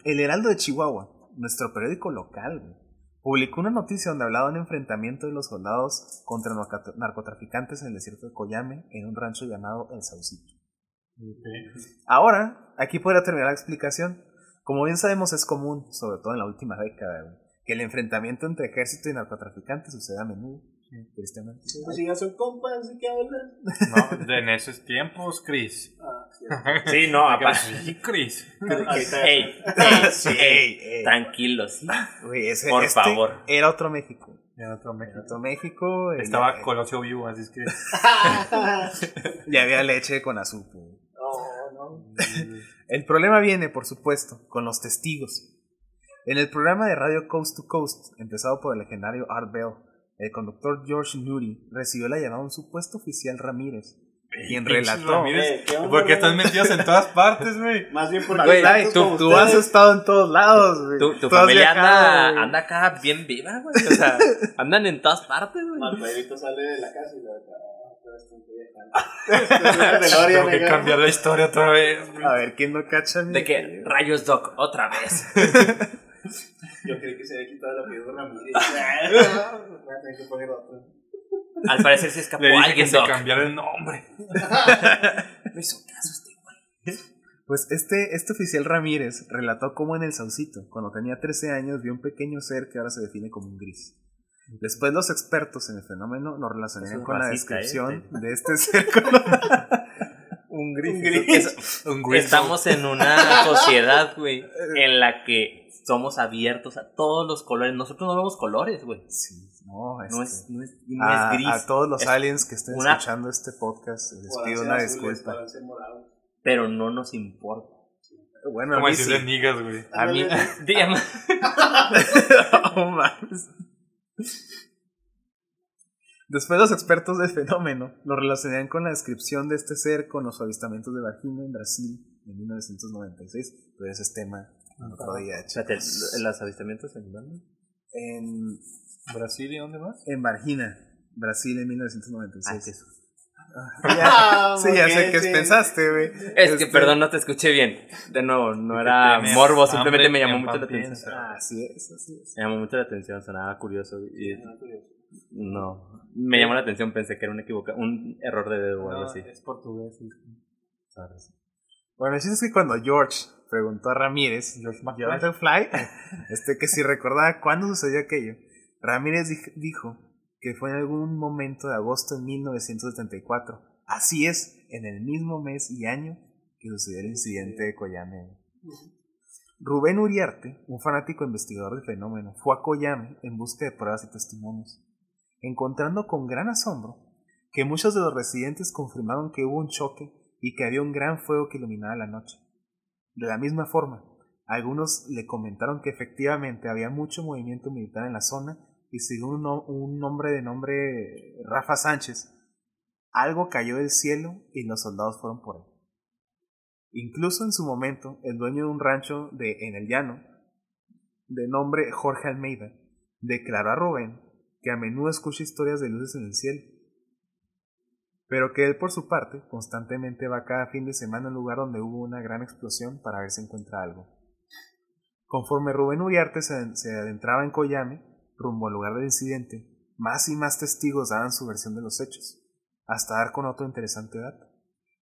Speaker 1: El Heraldo de Chihuahua, nuestro periódico local, güey, publicó una noticia donde hablaba de un enfrentamiento de los soldados contra narco- narcotraficantes en el desierto de Coyame, en un rancho llamado El Saucito. Ahora, aquí podría terminar la explicación. Como bien sabemos, es común, sobre todo en la última década, güey, que el enfrentamiento entre ejército y narcotraficantes sucede a menudo, tristemente.
Speaker 4: Pues si ya son compas, ¿de qué hablan?
Speaker 2: No, de en esos tiempos, Chris.
Speaker 4: Ah, sí.
Speaker 3: Sí, no, aparte.
Speaker 2: Sí, Chris.
Speaker 3: Ey, ey,
Speaker 1: Sí,
Speaker 3: ey, tranquilos.
Speaker 1: Ese-
Speaker 3: Por
Speaker 1: este
Speaker 3: favor.
Speaker 1: Era otro México.
Speaker 2: En otro México.
Speaker 1: Otro México. eh,
Speaker 2: Estaba
Speaker 1: ya,
Speaker 2: Colosio vivo, así es que.
Speaker 1: ya había leche con azúcar. El problema viene, por supuesto, con los testigos. En el programa de radio Coast to Coast, empezado por el legendario Art Bell, el conductor George Newry recibió la llamada de un supuesto oficial Ramírez, quien relató.
Speaker 2: Ramírez.
Speaker 4: ¿qué onda,
Speaker 2: ¿Por qué están metidos en todas partes, güey?
Speaker 4: Más bien porque
Speaker 3: Güey,
Speaker 1: tú, tú has estado en todos lados, güey.
Speaker 3: Tu, tu familia
Speaker 1: viajado,
Speaker 3: anda,
Speaker 1: güey.
Speaker 3: anda acá bien viva, güey. O sea, andan en todas partes, güey.
Speaker 4: Mal Pedrito sale de la casa y lo ah,
Speaker 2: Tengo que cambiar la historia otra vez.
Speaker 1: A ver, ¿quién no cacha?
Speaker 3: De que rayos Doc, otra vez.
Speaker 4: Yo creí que se había quitado la piedra Ramírez. Voy a tener que poner otro.
Speaker 3: Al parecer se escapó
Speaker 2: Le dije
Speaker 3: alguien,
Speaker 2: que se
Speaker 3: Doc.
Speaker 2: cambiara el nombre.
Speaker 3: No hizo caso este güey.
Speaker 1: Pues este, este oficial Ramírez relató cómo en el Saucito, cuando tenía 13 años, vio un pequeño ser que ahora se define como un gris. Después los expertos en el fenómeno lo relacionaron con la
Speaker 3: racista,
Speaker 1: descripción
Speaker 3: este.
Speaker 1: de este ser con-
Speaker 2: Un gris.
Speaker 3: Es-
Speaker 2: Un gris.
Speaker 3: Estamos en una sociedad, güey, en la que somos abiertos a todos los colores. Nosotros no vemos colores, güey.
Speaker 1: Sí, no,
Speaker 3: No
Speaker 1: este,
Speaker 3: es, no es, no
Speaker 1: a,
Speaker 3: es gris.
Speaker 1: a todos los
Speaker 3: Es
Speaker 1: aliens que estén
Speaker 3: una-
Speaker 1: escuchando este podcast, les pido una disculpa.
Speaker 3: Pero no nos importa.
Speaker 1: Bueno, a
Speaker 2: Como
Speaker 1: mí
Speaker 2: decirle
Speaker 1: sí.
Speaker 2: nigas, güey.
Speaker 3: A mí, dígame.
Speaker 1: No mames. Después los expertos del fenómeno lo relacionaron con la descripción de este ser con los avistamientos de vagina en Brasil en 1996, pero ese es tema en otro día.
Speaker 3: ¿los avistamientos en dónde?
Speaker 1: En,
Speaker 2: ¿Brasil y dónde más?
Speaker 1: en Vargina, Brasil en
Speaker 3: Ah,
Speaker 1: 1996.
Speaker 3: qué su-
Speaker 1: Ya- sí, ya sé qué
Speaker 4: sí.
Speaker 1: pensaste, güey.
Speaker 3: Es que,
Speaker 1: Este-
Speaker 3: perdón, no te escuché bien. De nuevo, no era
Speaker 2: tienes
Speaker 3: morbo, simplemente me llamó mucho la atención.
Speaker 1: Ah, Así es, así es.
Speaker 3: Me llamó mucho la atención, sonaba curioso. Y, no, me llamó la atención, pensé que era un, equivoca un error de dedo o algo así.
Speaker 2: es portugués. sí.
Speaker 1: Bueno, el chiste es que cuando George preguntó a Ramírez,
Speaker 2: George McFly.
Speaker 1: Este, que si recordaba cuándo sucedió aquello, Ramírez dij- dijo que fue en algún momento de agosto de 1974. Así es, en el mismo mes y año que sucedió el incidente de Coyame. Rubén Uriarte, un fanático investigador del fenómeno, fue a Coyame en busca de pruebas y testimonios, encontrando con gran asombro que muchos de los residentes confirmaron que hubo un choque y que había un gran fuego que iluminaba la noche. De la misma forma, algunos le comentaron que efectivamente había mucho movimiento militar en la zona y según un, no- un hombre de nombre Rafa Sánchez, algo cayó del cielo y los soldados fueron por él. Incluso en su momento, el dueño de un rancho de, en el llano, de nombre Jorge Almeida, declaró a Rubén que a menudo escucha historias de luces en el cielo, pero que él por su parte constantemente va cada fin de semana a un lugar donde hubo una gran explosión para ver si encuentra algo. Conforme Rubén Uriarte se, se adentraba en Coyame, rumbo al lugar del incidente, más y más testigos daban su versión de los hechos, hasta dar con otro interesante dato.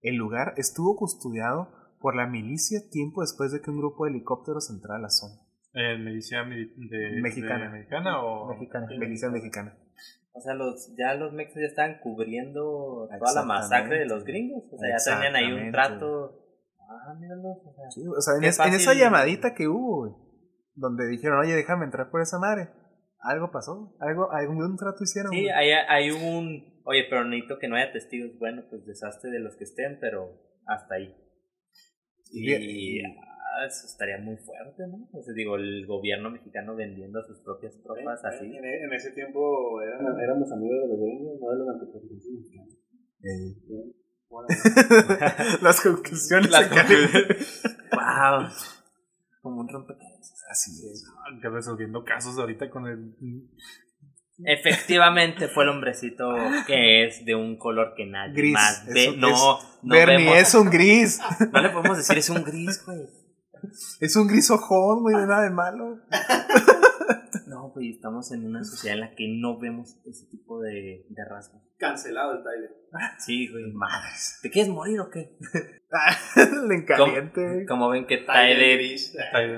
Speaker 1: El lugar estuvo custodiado por la milicia tiempo después de que un grupo de helicópteros entrara a la zona.
Speaker 2: Eh, ¿Milicia mili- de,
Speaker 1: Mexicana.
Speaker 2: de mexicana o...?
Speaker 1: Mexicana, milicia mexicana.
Speaker 3: O sea, los, ya los mexas ya estaban cubriendo toda la masacre de los gringos. O sea, ya tenían ahí un trato. Ah, míralos. O sea,
Speaker 1: Sí, o sea, en,
Speaker 3: Qué
Speaker 1: es- en esa llamadita que hubo, güey, donde dijeron, oye, déjame entrar por esa madre. Algo pasó, algo, algún trato hicieron.
Speaker 3: Sí, hay, hay un. Oye, pero necesito que no haya testigos. Bueno, pues desastre de los que estén, pero hasta ahí.
Speaker 1: Y-
Speaker 3: Y. ah, eso estaría muy fuerte, ¿no? O sea, digo, el gobierno mexicano vendiendo a sus propias tropas así.
Speaker 4: En, en ese tiempo eran- éramos amigos de los gringos, no de los mexicanos.
Speaker 1: Eh,
Speaker 4: Bueno,
Speaker 1: Las conclusiones.
Speaker 3: Las
Speaker 1: acá.
Speaker 3: ¡Wow! Como un rompecabezas.
Speaker 1: Así es.
Speaker 2: Que resolviendo casos ahorita con el...
Speaker 3: Efectivamente fue el hombrecito que es de un color que nadie
Speaker 1: Gris.
Speaker 3: más ve.
Speaker 1: Eso
Speaker 3: no,
Speaker 1: es-
Speaker 3: no
Speaker 1: Bernie
Speaker 3: vemos-
Speaker 1: es un gris.
Speaker 3: No le podemos decir es un gris, güey.
Speaker 1: Es un gris ojón, güey, de nada de malo.
Speaker 3: Güey, estamos en una sociedad en la que no vemos ese tipo de, de rasgos.
Speaker 4: cancelado el Tyler.
Speaker 3: Sí, güey.
Speaker 1: Madres.
Speaker 3: ¿Te quieres morir o qué?
Speaker 1: Le encaliente, güey.
Speaker 3: Como ven que
Speaker 4: Tyler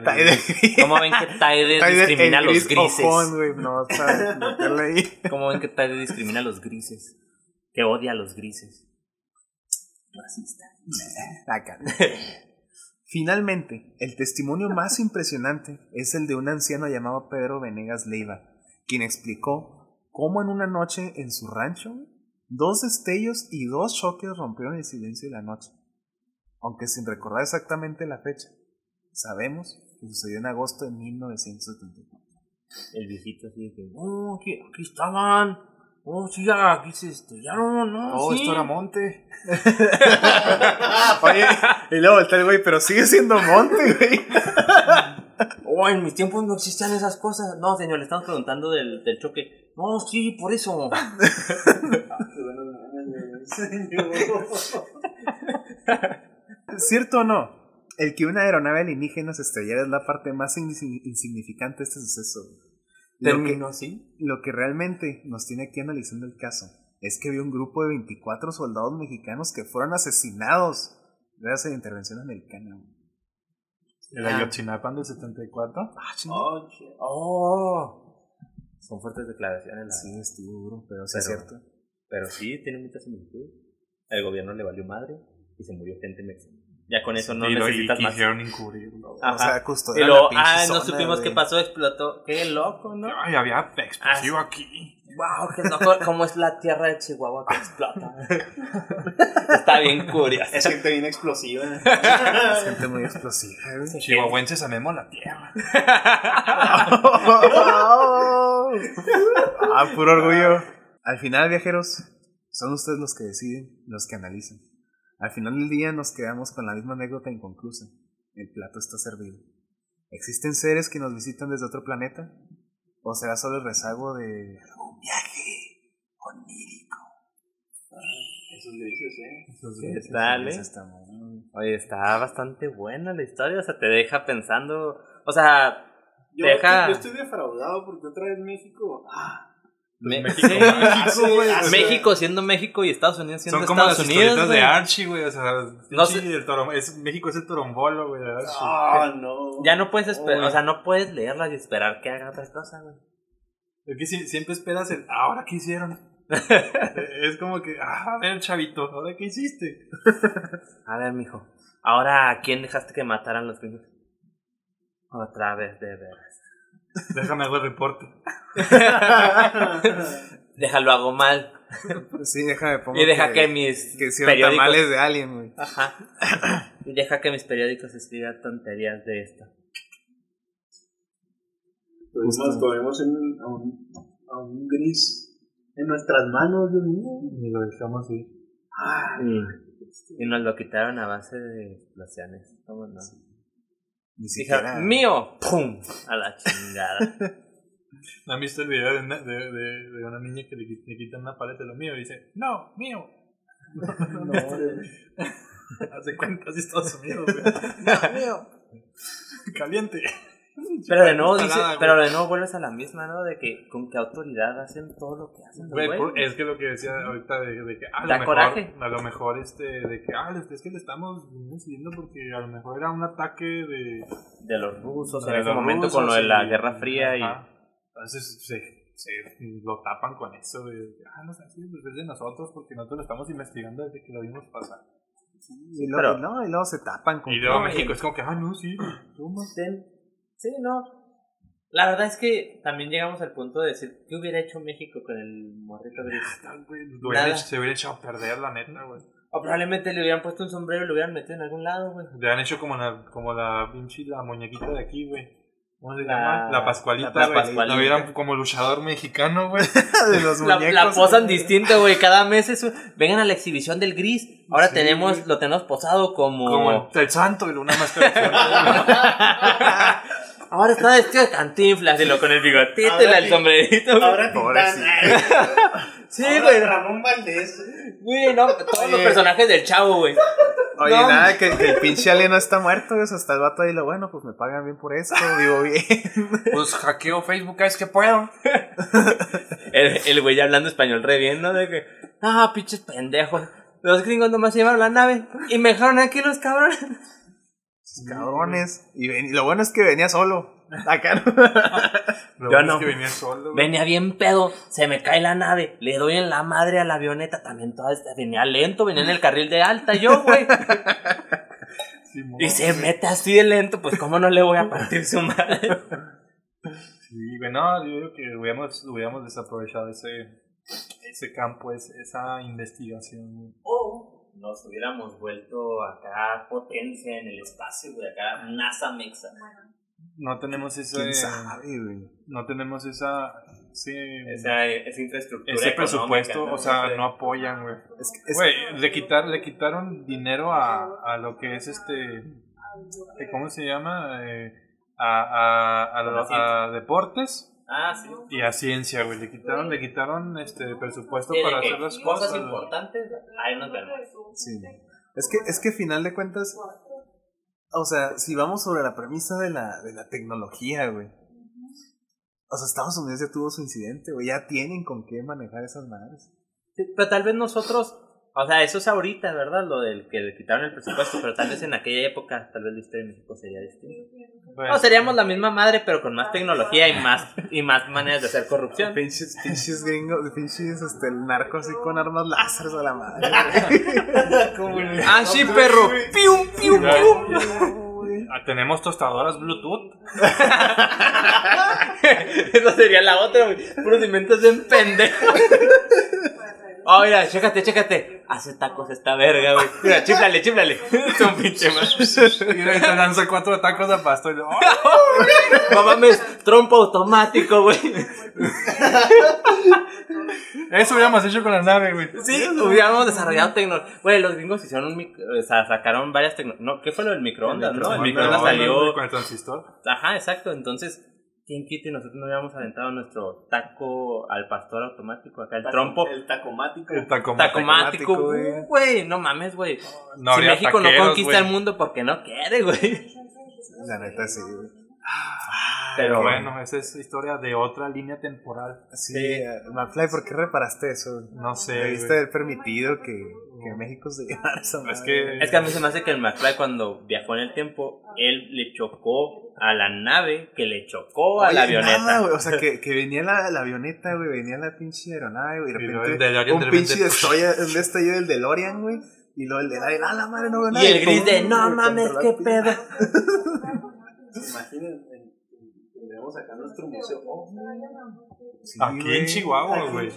Speaker 3: Tyler. Como ven que Tyler discrimina a los
Speaker 1: gris
Speaker 3: grises.
Speaker 1: ojón, güey. No.
Speaker 3: Como ven que Tyler discrimina a los grises. Que odia a los grises. Racista.
Speaker 1: Acá. Finalmente, el testimonio más impresionante es el de un anciano llamado Pedro Venegas Leiva, quien explicó cómo en una noche en su rancho, dos destellos y dos choques rompieron el silencio de la noche. Aunque sin recordar exactamente la fecha, sabemos que sucedió en agosto de 1974.
Speaker 3: El viejito así de que, no, aquí, aquí estaban. Oh, sí, ya, aquí se estrellaron, no,
Speaker 2: Oh,
Speaker 3: sí.
Speaker 2: esto era monte.
Speaker 1: Oye, y luego está el güey, pero sigue siendo monte, güey.
Speaker 3: Oh, en mis tiempos no existían esas cosas. No, señor, le estamos preguntando del, del choque. No, sí, por eso.
Speaker 1: ¿Cierto o no? El que una aeronave alienígena se estrellara es la parte más insi- insignificante de este suceso. Lo que,
Speaker 3: Terminó así.
Speaker 1: lo que realmente nos tiene aquí analizando el caso es que había un grupo de 24 soldados mexicanos que fueron asesinados Gracias a la intervención americana.
Speaker 2: El Ayotzinapa del 74.
Speaker 1: Ah,
Speaker 4: Oh.
Speaker 3: Oh. Son fuertes declaraciones, la
Speaker 1: Sí, estuvo duro, pero sí es cierto.
Speaker 3: Pero sí, tiene mucha similitud. El gobierno le valió madre y se murió gente mexicana. Ya con eso no
Speaker 2: y lo y
Speaker 3: necesitas más.
Speaker 2: quisieron encubrirlo.
Speaker 3: Ajá.
Speaker 1: O sea, custodiar
Speaker 3: luego,
Speaker 1: la pinche
Speaker 3: ah, no supimos qué pasó, explotó. Qué loco, ¿no?
Speaker 2: Ay, había explosivo aquí.
Speaker 3: Wow, qué loco. ¿Cómo es la tierra de Chihuahua que explota? Está bien curioso.
Speaker 4: Es gente bien explosiva.
Speaker 1: Es gente muy explosiva, güey.
Speaker 2: Chihuahuenses amemos la tierra.
Speaker 1: ah, puro orgullo. Al final, viajeros, son ustedes los que deciden, los que analizan. Al final del día nos quedamos con la misma anécdota inconclusa. El plato está servido. ¿Existen seres que nos visitan desde otro planeta? ¿O será solo el rezago de algún viaje onírico?
Speaker 4: Esos grises, ¿eh?
Speaker 3: ¿Qué tal,
Speaker 1: Eso
Speaker 3: eh? Oye, está bastante buena la historia, o sea, te deja pensando, o sea,
Speaker 4: Yo,
Speaker 3: Deja-
Speaker 4: yo estoy defraudado porque otra vez México. Ah,
Speaker 3: Me-
Speaker 2: México,
Speaker 3: sí,
Speaker 2: México, güey.
Speaker 3: México siendo México y Estados Unidos siendo
Speaker 2: Son como las
Speaker 3: Estados Unidos.
Speaker 2: de. Archie, güey. O sea,
Speaker 3: No sé-
Speaker 2: el torom- es, México es el torombolo, güey, de Archie.
Speaker 4: Ah, no.
Speaker 3: Ya no puedes esperar, o sea, no puedes leerlas y esperar que haga otra cosa, güey.
Speaker 2: Es que si- siempre esperas el, ¿ahora qué hicieron? es como que, ah, a ver, chavito, ¿ahora qué hiciste?
Speaker 3: A ver, mijo, ahora ¿a quién dejaste que mataran los niños? Otra vez, de veras.
Speaker 2: Déjame hago el reporte.
Speaker 3: Déjalo hago mal.
Speaker 1: Sí, déjame pongo
Speaker 3: Y deja que, mis
Speaker 1: que hicieron
Speaker 3: periódicos...
Speaker 1: tamales de alien, güey.
Speaker 3: Ajá. Y deja que mis periódicos escriban tonterías de esto.
Speaker 4: Tuvimos, tuvimos en- a, un, a un gris en nuestras manos, Dios mío.
Speaker 2: Y lo dejamos así.
Speaker 3: Y, y nos lo quitaron a base de explosiones. ¿Cómo no?
Speaker 1: Ni siquiera.
Speaker 3: Mío, ¡pum! A la chingada.
Speaker 2: ¿No han visto el video de una, de, de, de una niña que le, le quitan una paleta de lo mío y dice, no, mío? Hace cuenta de Estados Unidos, güey. Caliente.
Speaker 3: Pero de nuevo dice, pero de nuevo vuelves a la misma, ¿no? De que con qué autoridad hacen todo lo que hacen.
Speaker 2: Güey, es que lo que decía ahorita de, de que a lo mejor,
Speaker 3: coraje.
Speaker 2: a lo mejor este, de que, ah, es que le estamos siguiendo porque a lo mejor era un ataque de,
Speaker 3: de los rusos
Speaker 2: de
Speaker 3: en ese momento
Speaker 2: rusos
Speaker 3: con lo de la
Speaker 2: y-
Speaker 3: Guerra Fría y
Speaker 2: Ajá. Entonces se, se lo tapan con eso de, ah, no sé, sí, pues es de nosotros porque nosotros lo estamos investigando desde que lo vimos pasar.
Speaker 1: Y luego,
Speaker 3: Pero-
Speaker 1: no, y luego se tapan con
Speaker 2: Y luego México es como que, ah, no, sí, toma.
Speaker 3: Ten- Sí, no. La verdad es que también llegamos al punto de decir, ¿qué hubiera hecho México con el morrito gris?
Speaker 2: Nada, güey, lo hubiera
Speaker 3: Nada.
Speaker 2: hecho- se hubiera echado a perder, la neta, güey.
Speaker 3: O probablemente le hubieran puesto un sombrero y lo hubieran metido en algún lado, güey.
Speaker 2: Le han hecho como la, como la pinche, la muñequita de aquí, güey. ¿Cómo se
Speaker 3: La-
Speaker 2: llama? La Pascualita,
Speaker 3: la
Speaker 2: güey.
Speaker 3: Pascualita.
Speaker 2: Lo hubieran como luchador mexicano, güey.
Speaker 1: de los
Speaker 3: La,
Speaker 1: muñecos.
Speaker 3: la posan distinto, güey. Cada mes es un- Vengan a la exhibición del gris. Ahora
Speaker 2: Sí,
Speaker 3: tenemos,
Speaker 2: güey.
Speaker 3: lo tenemos posado como...
Speaker 2: Como el, el santo y una máscara
Speaker 3: Ahora está vestido de cantinflas y lo con el bigotito y el sombrerito. güey.
Speaker 4: Ahora. Titán.
Speaker 3: Sí,
Speaker 4: Ahora
Speaker 3: güey.
Speaker 4: Ramón Valdés.
Speaker 3: Güey, no, todos los personajes del chavo, güey.
Speaker 1: Oye,
Speaker 3: No.
Speaker 1: nada, que, que el pinche alien no está muerto, güey, o sea, hasta el vato ahí lo bueno, pues me pagan bien por esto, vivo bien.
Speaker 2: Pues hackeo Facebook cada vez que puedo.
Speaker 3: El, el güey hablando español re bien, ¿no? De que, ah, pinches pendejos. Los gringos nomás se llevaron la nave y me dejaron aquí los cabrones.
Speaker 1: Cabrones. Y, ven- y lo bueno es que venía solo. Acá no.
Speaker 2: Lo
Speaker 3: Yo
Speaker 2: bueno
Speaker 3: no.
Speaker 2: Es que venía solo.
Speaker 3: Venía bien pedo, se me cae la nave, le doy en la madre a la avioneta, también toda esta, venía lento, venía en el carril de alta yo, güey. Y se mete así de lento, pues cómo no le voy a partir su madre.
Speaker 2: Sí, güey, no, yo digo que hubiéramos, hubiéramos desaprovechado ese, ese campo, ese- esa investigación. güey.
Speaker 3: Nos hubiéramos vuelto acá potencia en el espacio, güey, acá NASA Mexa.
Speaker 2: No tenemos ese,
Speaker 1: ¿Quién sabe, güey?
Speaker 2: no tenemos esa, ese,
Speaker 3: Esa, esa infraestructura.
Speaker 2: ese presupuesto, o sea, no apoyan, güey.
Speaker 1: Es que, es-
Speaker 2: Güey, le, quitar, le quitaron dinero a, a lo que es este. ¿Cómo se llama? Eh, a, a, a deportes
Speaker 3: Ah, sí.
Speaker 2: y a ciencia, güey. Le quitaron, le quitaron este presupuesto
Speaker 3: Sí,
Speaker 2: para hacer las
Speaker 3: cosas importantes, ahí nos vemos.
Speaker 1: sí. Es que, es que final de cuentas, o sea, si vamos sobre la premisa de la, de la tecnología, güey. O sea, Estados Unidos ya tuvo su incidente, güey. Ya tienen con qué manejar esas madres.
Speaker 3: Sí, pero tal vez nosotros, O sea, eso es ahorita, ¿verdad? Lo del que le quitaron el presupuesto, pero tal vez en aquella época, tal vez la historia de México sería distinta.
Speaker 2: Bueno,
Speaker 3: No, seríamos la misma madre, pero con más tecnología y más, y más maneras de hacer corrupción.
Speaker 1: Pinches, pinches gringos, pinches, este, el narco así con armas láseres a la madre.
Speaker 3: ¡Ah, sí, perro! ¡Pium, pium,
Speaker 2: Ya.
Speaker 3: pium!
Speaker 2: ah, tenemos tostadoras Bluetooth.
Speaker 3: Esa sería la otra, güey. Puros inventos de pendejo. Oh, mira, chécate, chécate. Hace tacos esta verga, güey. Mira, chíflale, chíflale. Es un pinche más.
Speaker 2: Y lanza cuatro tacos de pasto y lo-
Speaker 3: No mames, trompo automático, güey.
Speaker 2: Eso hubiéramos hecho con la nave, güey.
Speaker 3: Sí, hubiéramos desarrollado tecnología. Güey, los gringos hicieron un micro, o sea, sacaron varias tecnologías. No, ¿qué fue lo del microondas, no? El microondas salió.
Speaker 2: Con el transistor.
Speaker 3: Ajá, exacto. Entonces, ¿quién quita y nosotros no hubiéramos aventado nuestro taco al pastor automático acá, el trompo?
Speaker 4: El tacomático.
Speaker 2: El taco
Speaker 3: Tacomático,
Speaker 1: tacomático, güey.
Speaker 3: güey, no mames, güey.
Speaker 2: No
Speaker 3: si México no conquista
Speaker 2: güey.
Speaker 3: el mundo porque no quiere, güey.
Speaker 1: La neta, sí, güey.
Speaker 3: Pero
Speaker 2: bueno, esa es historia de otra línea temporal.
Speaker 1: Sí, eh, McFly, ¿por qué reparaste eso?
Speaker 2: No sé.
Speaker 1: Debiste haber permitido que, que México se llevara esa.
Speaker 2: Es que.
Speaker 3: Es que a mí se me hace que el McFly cuando viajó en el tiempo, él le chocó a la nave que le chocó a la avioneta.
Speaker 1: nada, o sea, que, que venía la, la avioneta, güey, venía la pinche aeronave, güey, y de
Speaker 2: el
Speaker 1: repente
Speaker 2: DeLorean
Speaker 1: un
Speaker 2: de
Speaker 1: pinche
Speaker 2: repente-
Speaker 1: destroyer, un destello del DeLorean, güey, y luego el DeLorean, ah, la madre, no veo nada.
Speaker 3: y el gris de, no mames, qué
Speaker 1: la pinche-
Speaker 3: pedo.
Speaker 4: Imaginen, tendremos acá nuestro museo. Oh,
Speaker 1: Sí,
Speaker 2: Aquí
Speaker 1: güey.
Speaker 2: en Chihuahua, güey.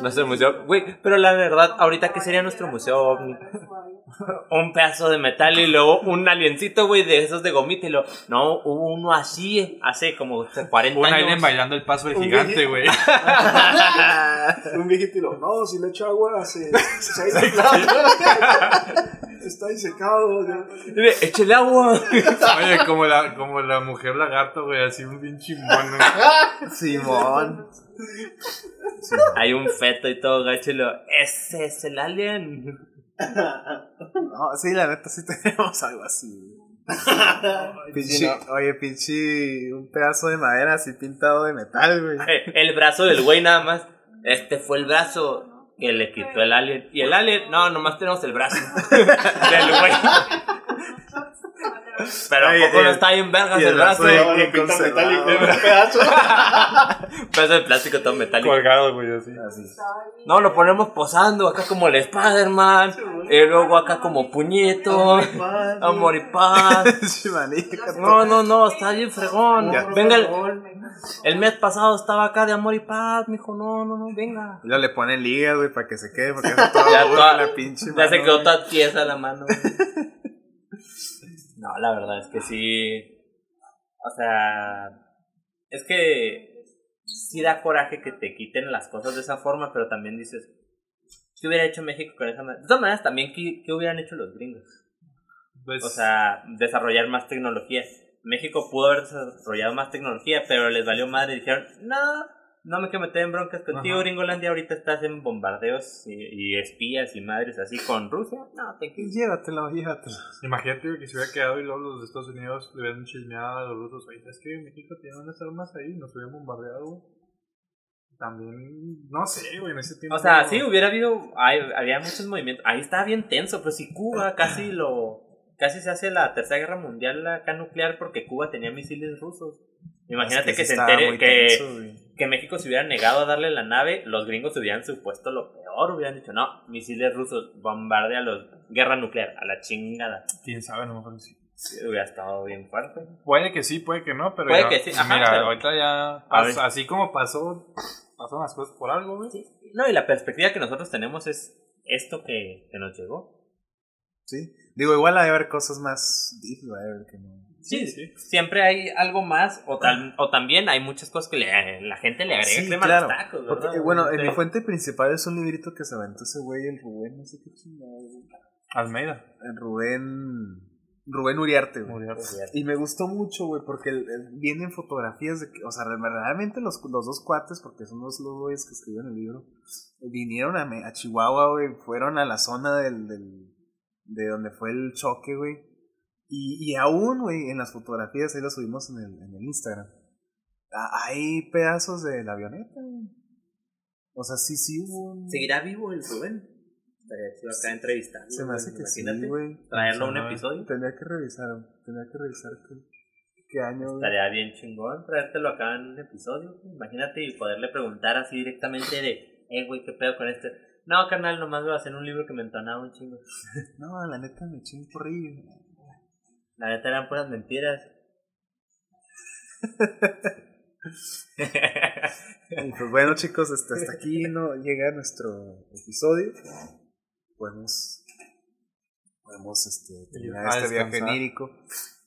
Speaker 3: Nuestro museo, güey, pero la verdad, ahorita qué sería nuestro museo? Un pedazo de metal y luego un aliencito, güey, de esos de gomita y lo, no, hubo uno así hace como 40
Speaker 2: Un
Speaker 3: años.
Speaker 2: alien bailando el paso del
Speaker 4: Un
Speaker 2: gigante,
Speaker 4: viejito.
Speaker 2: güey.
Speaker 4: Un viejito y lo, no, si le echo agua, se, se ha disecado. Está disecado. ya".
Speaker 3: Dile, Échele agua.
Speaker 2: Oye, como la, como la mujer lagarto, güey, así un pinche mono.
Speaker 1: Simón.
Speaker 3: Hay un feto y todo, gacho, y lo, ese es el alien.
Speaker 1: No, sí, la neta, sí tenemos algo así, güey. Pinche, oye, pinche, un pedazo de madera así pintado de metal, güey.
Speaker 3: El brazo del güey nada más. Este fue el brazo que le quitó el alien. Y el alien, no, nomás tenemos el brazo del güey. Pero
Speaker 1: Oye,
Speaker 3: ¿a poco no
Speaker 1: eh,
Speaker 3: está bien vergas
Speaker 1: y
Speaker 3: el
Speaker 1: el
Speaker 3: brazo?
Speaker 4: metálico en un pedazo.
Speaker 3: Pedazo de plástico todo metálico.
Speaker 2: Colgado, güey, así.
Speaker 1: Así.
Speaker 3: No, lo ponemos posando acá como el Spider-Man. Y luego acá como puñito. Amor y paz. No, no, no, está bien fregón.
Speaker 1: Ya.
Speaker 3: Venga, el, el mes pasado estaba acá de amor y paz, mijo. No, no, no, venga.
Speaker 1: Y luego le ponen ligas, güey, para que se quede, porque
Speaker 3: Ya toda-
Speaker 1: la pinche
Speaker 3: Ya se quedó toda tiesa la mano. No, la verdad es que sí. O sea, es que sí da coraje que te quiten las cosas de esa forma, pero también dices, ¿qué hubiera hecho México con esa manera? De todas maneras, también, ¿qué, qué hubieran hecho los gringos?
Speaker 2: Pues,
Speaker 3: O sea, desarrollar más tecnología. México pudo haber desarrollado más tecnología, pero les valió madre y dijeron, no, no me quiero meter en broncas contigo,
Speaker 2: Ajá.
Speaker 3: Gringolandia, ahorita estás en bombardeos y, y espías y madres así con Rusia. No, te
Speaker 1: Y Llévatelo, llévatelo.
Speaker 2: imagínate que se hubiera quedado y luego los de Estados Unidos le hubieran chismeado a los rusos. Oye, es que México tiene unas armas ahí, nos hubieran bombardeado. También, no sé, güey, en ese tiempo.
Speaker 3: O sea, sí, hubiera habido, hay, había muchos movimientos. Ahí estaba bien tenso, pero si Cuba casi lo, casi se hace la tercera guerra mundial acá nuclear porque Cuba tenía misiles rusos. Imagínate
Speaker 1: Es
Speaker 3: que,
Speaker 1: sí
Speaker 3: se entere que,
Speaker 1: tenso,
Speaker 3: que México se hubiera negado a darle la nave, los gringos hubieran supuesto lo peor, hubieran dicho, no, misiles rusos, bombardea los, guerra nuclear, a la chingada.
Speaker 2: quién sabe, a lo mejor sí.
Speaker 3: Sí, hubiera estado bien fuerte.
Speaker 2: Puede que sí, puede que no, pero.
Speaker 3: Puede
Speaker 2: ya-
Speaker 3: que sí, ajá,
Speaker 2: Mira,
Speaker 3: pero-
Speaker 2: ahorita ya. Así como pasó, pasaron las cosas por algo, güey.
Speaker 3: No, y la perspectiva que nosotros tenemos es esto que, que nos llegó.
Speaker 1: Sí. Digo, igual hay haber cosas más deep, güey, que no.
Speaker 3: Sí, siempre hay algo más, o, tal, o también hay muchas cosas que le- la gente le agrega
Speaker 1: Sí,
Speaker 3: crema
Speaker 1: claro.
Speaker 3: a los tacos,
Speaker 1: Porque,
Speaker 3: ¿verdad?
Speaker 1: bueno, en mi fuente principal es un librito que se aventó ese güey, el Rubén, no sé qué chingada, güey.
Speaker 2: Almeida.
Speaker 1: El Rubén. Rubén Uriarte, güey.
Speaker 2: Murió.
Speaker 1: Y me gustó mucho, güey, porque el- el- vienen fotografías de que, o sea, realmente los, los dos cuates, porque son los, los güeyes que escribieron el libro, vinieron a, Me- a Chihuahua, güey, fueron a la zona del, del, de donde fue el choque, güey. Y, y aún, güey, en las fotografías, ahí las subimos en el, en el Instagram, a- hay pedazos de la avioneta, güey. O sea, sí, sí hubo un...
Speaker 3: ¿Seguirá vivo el Rubén? Estaría chido acá entrevistar.
Speaker 1: Se me hace que sí,
Speaker 3: Imagínate,
Speaker 1: güey.
Speaker 3: Traerlo a un episodio.
Speaker 1: Tendría que revisar, tendría que revisar qué, qué año, güey.
Speaker 3: Estaría bien chingón traértelo acá en un episodio. Imagínate y poderle preguntar así directamente de, eh, güey, ¿qué pedo con este? No, carnal, nomás a hacer un libro que me entonaba un chingo.
Speaker 1: No, la neta me chingo horrible.
Speaker 3: La neta eran puras mentiras.
Speaker 1: Y pues bueno, chicos, hasta, hasta aquí no llega nuestro episodio. Podemos, podemos este, terminar
Speaker 2: a
Speaker 1: este viaje onírico,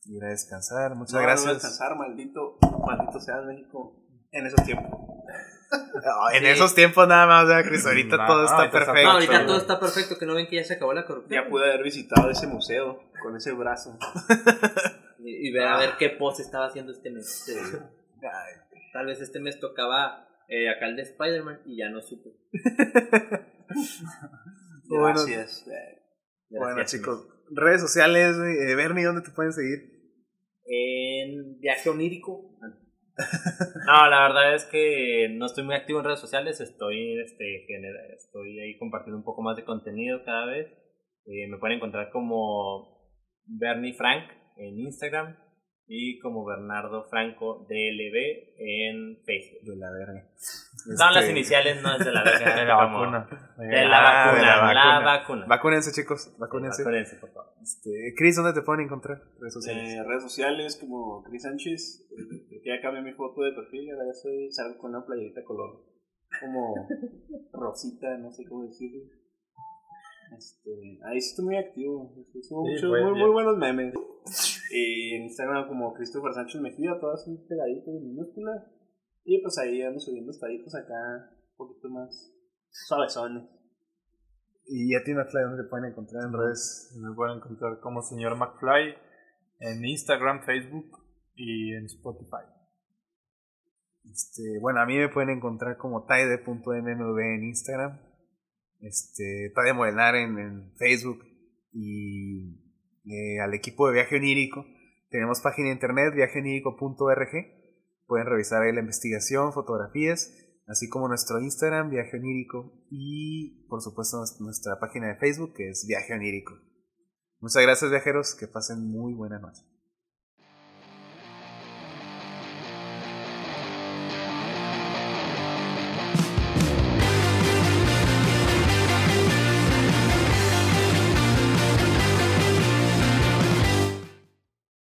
Speaker 1: ir a descansar. Muchas
Speaker 4: No, no
Speaker 1: gracias.
Speaker 4: descansar, maldito, maldito sea México en esos tiempos.
Speaker 1: En
Speaker 3: Sí.
Speaker 1: esos tiempos nada más, ¿verdad, Cris? Ahorita
Speaker 2: No,
Speaker 1: todo está perfecto.
Speaker 3: No, ahorita
Speaker 1: güey.
Speaker 3: todo está perfecto, que no ven que ya se acabó la corrupción.
Speaker 4: Ya pude haber visitado ese museo con ese brazo.
Speaker 3: Y, y ver a ver qué pose estaba haciendo este mes. Este, Tal vez este mes tocaba eh, acá el de Spider-Man y ya no supe.
Speaker 1: Bueno.
Speaker 4: Gracias.
Speaker 1: Bueno,
Speaker 3: Gracias,
Speaker 1: chicos, redes sociales. Eh, Bernie, ¿dónde te pueden seguir?
Speaker 3: En viaje onírico. No, la verdad es que no estoy muy activo en redes sociales, estoy, este, genera- estoy ahí compartiendo un poco más de contenido cada vez. Eh, me pueden encontrar como Bernie Frank en Instagram y como Bernardo Franco DLB en Facebook.
Speaker 1: De la verga.
Speaker 3: Son las
Speaker 1: Este,
Speaker 3: iniciales, no es de la.
Speaker 2: De vacuna.
Speaker 3: De la
Speaker 1: Ah,
Speaker 3: vacuna,
Speaker 1: de la
Speaker 3: la
Speaker 1: vacuna. Vacúnense, chicos. Vacúnense.
Speaker 3: Vacúnense, por favor.
Speaker 1: Este, Chris, ¿dónde te pueden encontrar? Redes sociales.
Speaker 4: eh, redes sociales como Chris Sánchez. eh, ya cambié mi foto de perfil. Ahora ya soy, salgo con una playerita color como rosita, no sé cómo decirlo. Este, ahí sí estoy muy activo. Subo
Speaker 2: Sí,
Speaker 4: muchos,
Speaker 2: pues,
Speaker 4: muy, muy buenos memes. Y en Instagram como Christopher Sánchez Mejía, todas así pegaditas en minúscula. Y pues ahí ando subiendo estaditos acá, un poquito más suavezones.
Speaker 1: Y a ti, McFly, ¿dónde te pueden encontrar en redes?
Speaker 2: Me pueden encontrar como señor McFly en Instagram, Facebook y en Spotify.
Speaker 1: Este, bueno, a mí me pueden encontrar como taide.mmv en Instagram, este, Taide Modelar en, en Facebook y eh, al equipo de Viaje Onírico. Tenemos página de internet viajeonírico.org. Pueden revisar ahí la investigación, fotografías, así como nuestro Instagram, Viaje Onírico, y por supuesto nuestra página de Facebook que es Viaje Onírico. Muchas gracias viajeros, que pasen muy buena noche.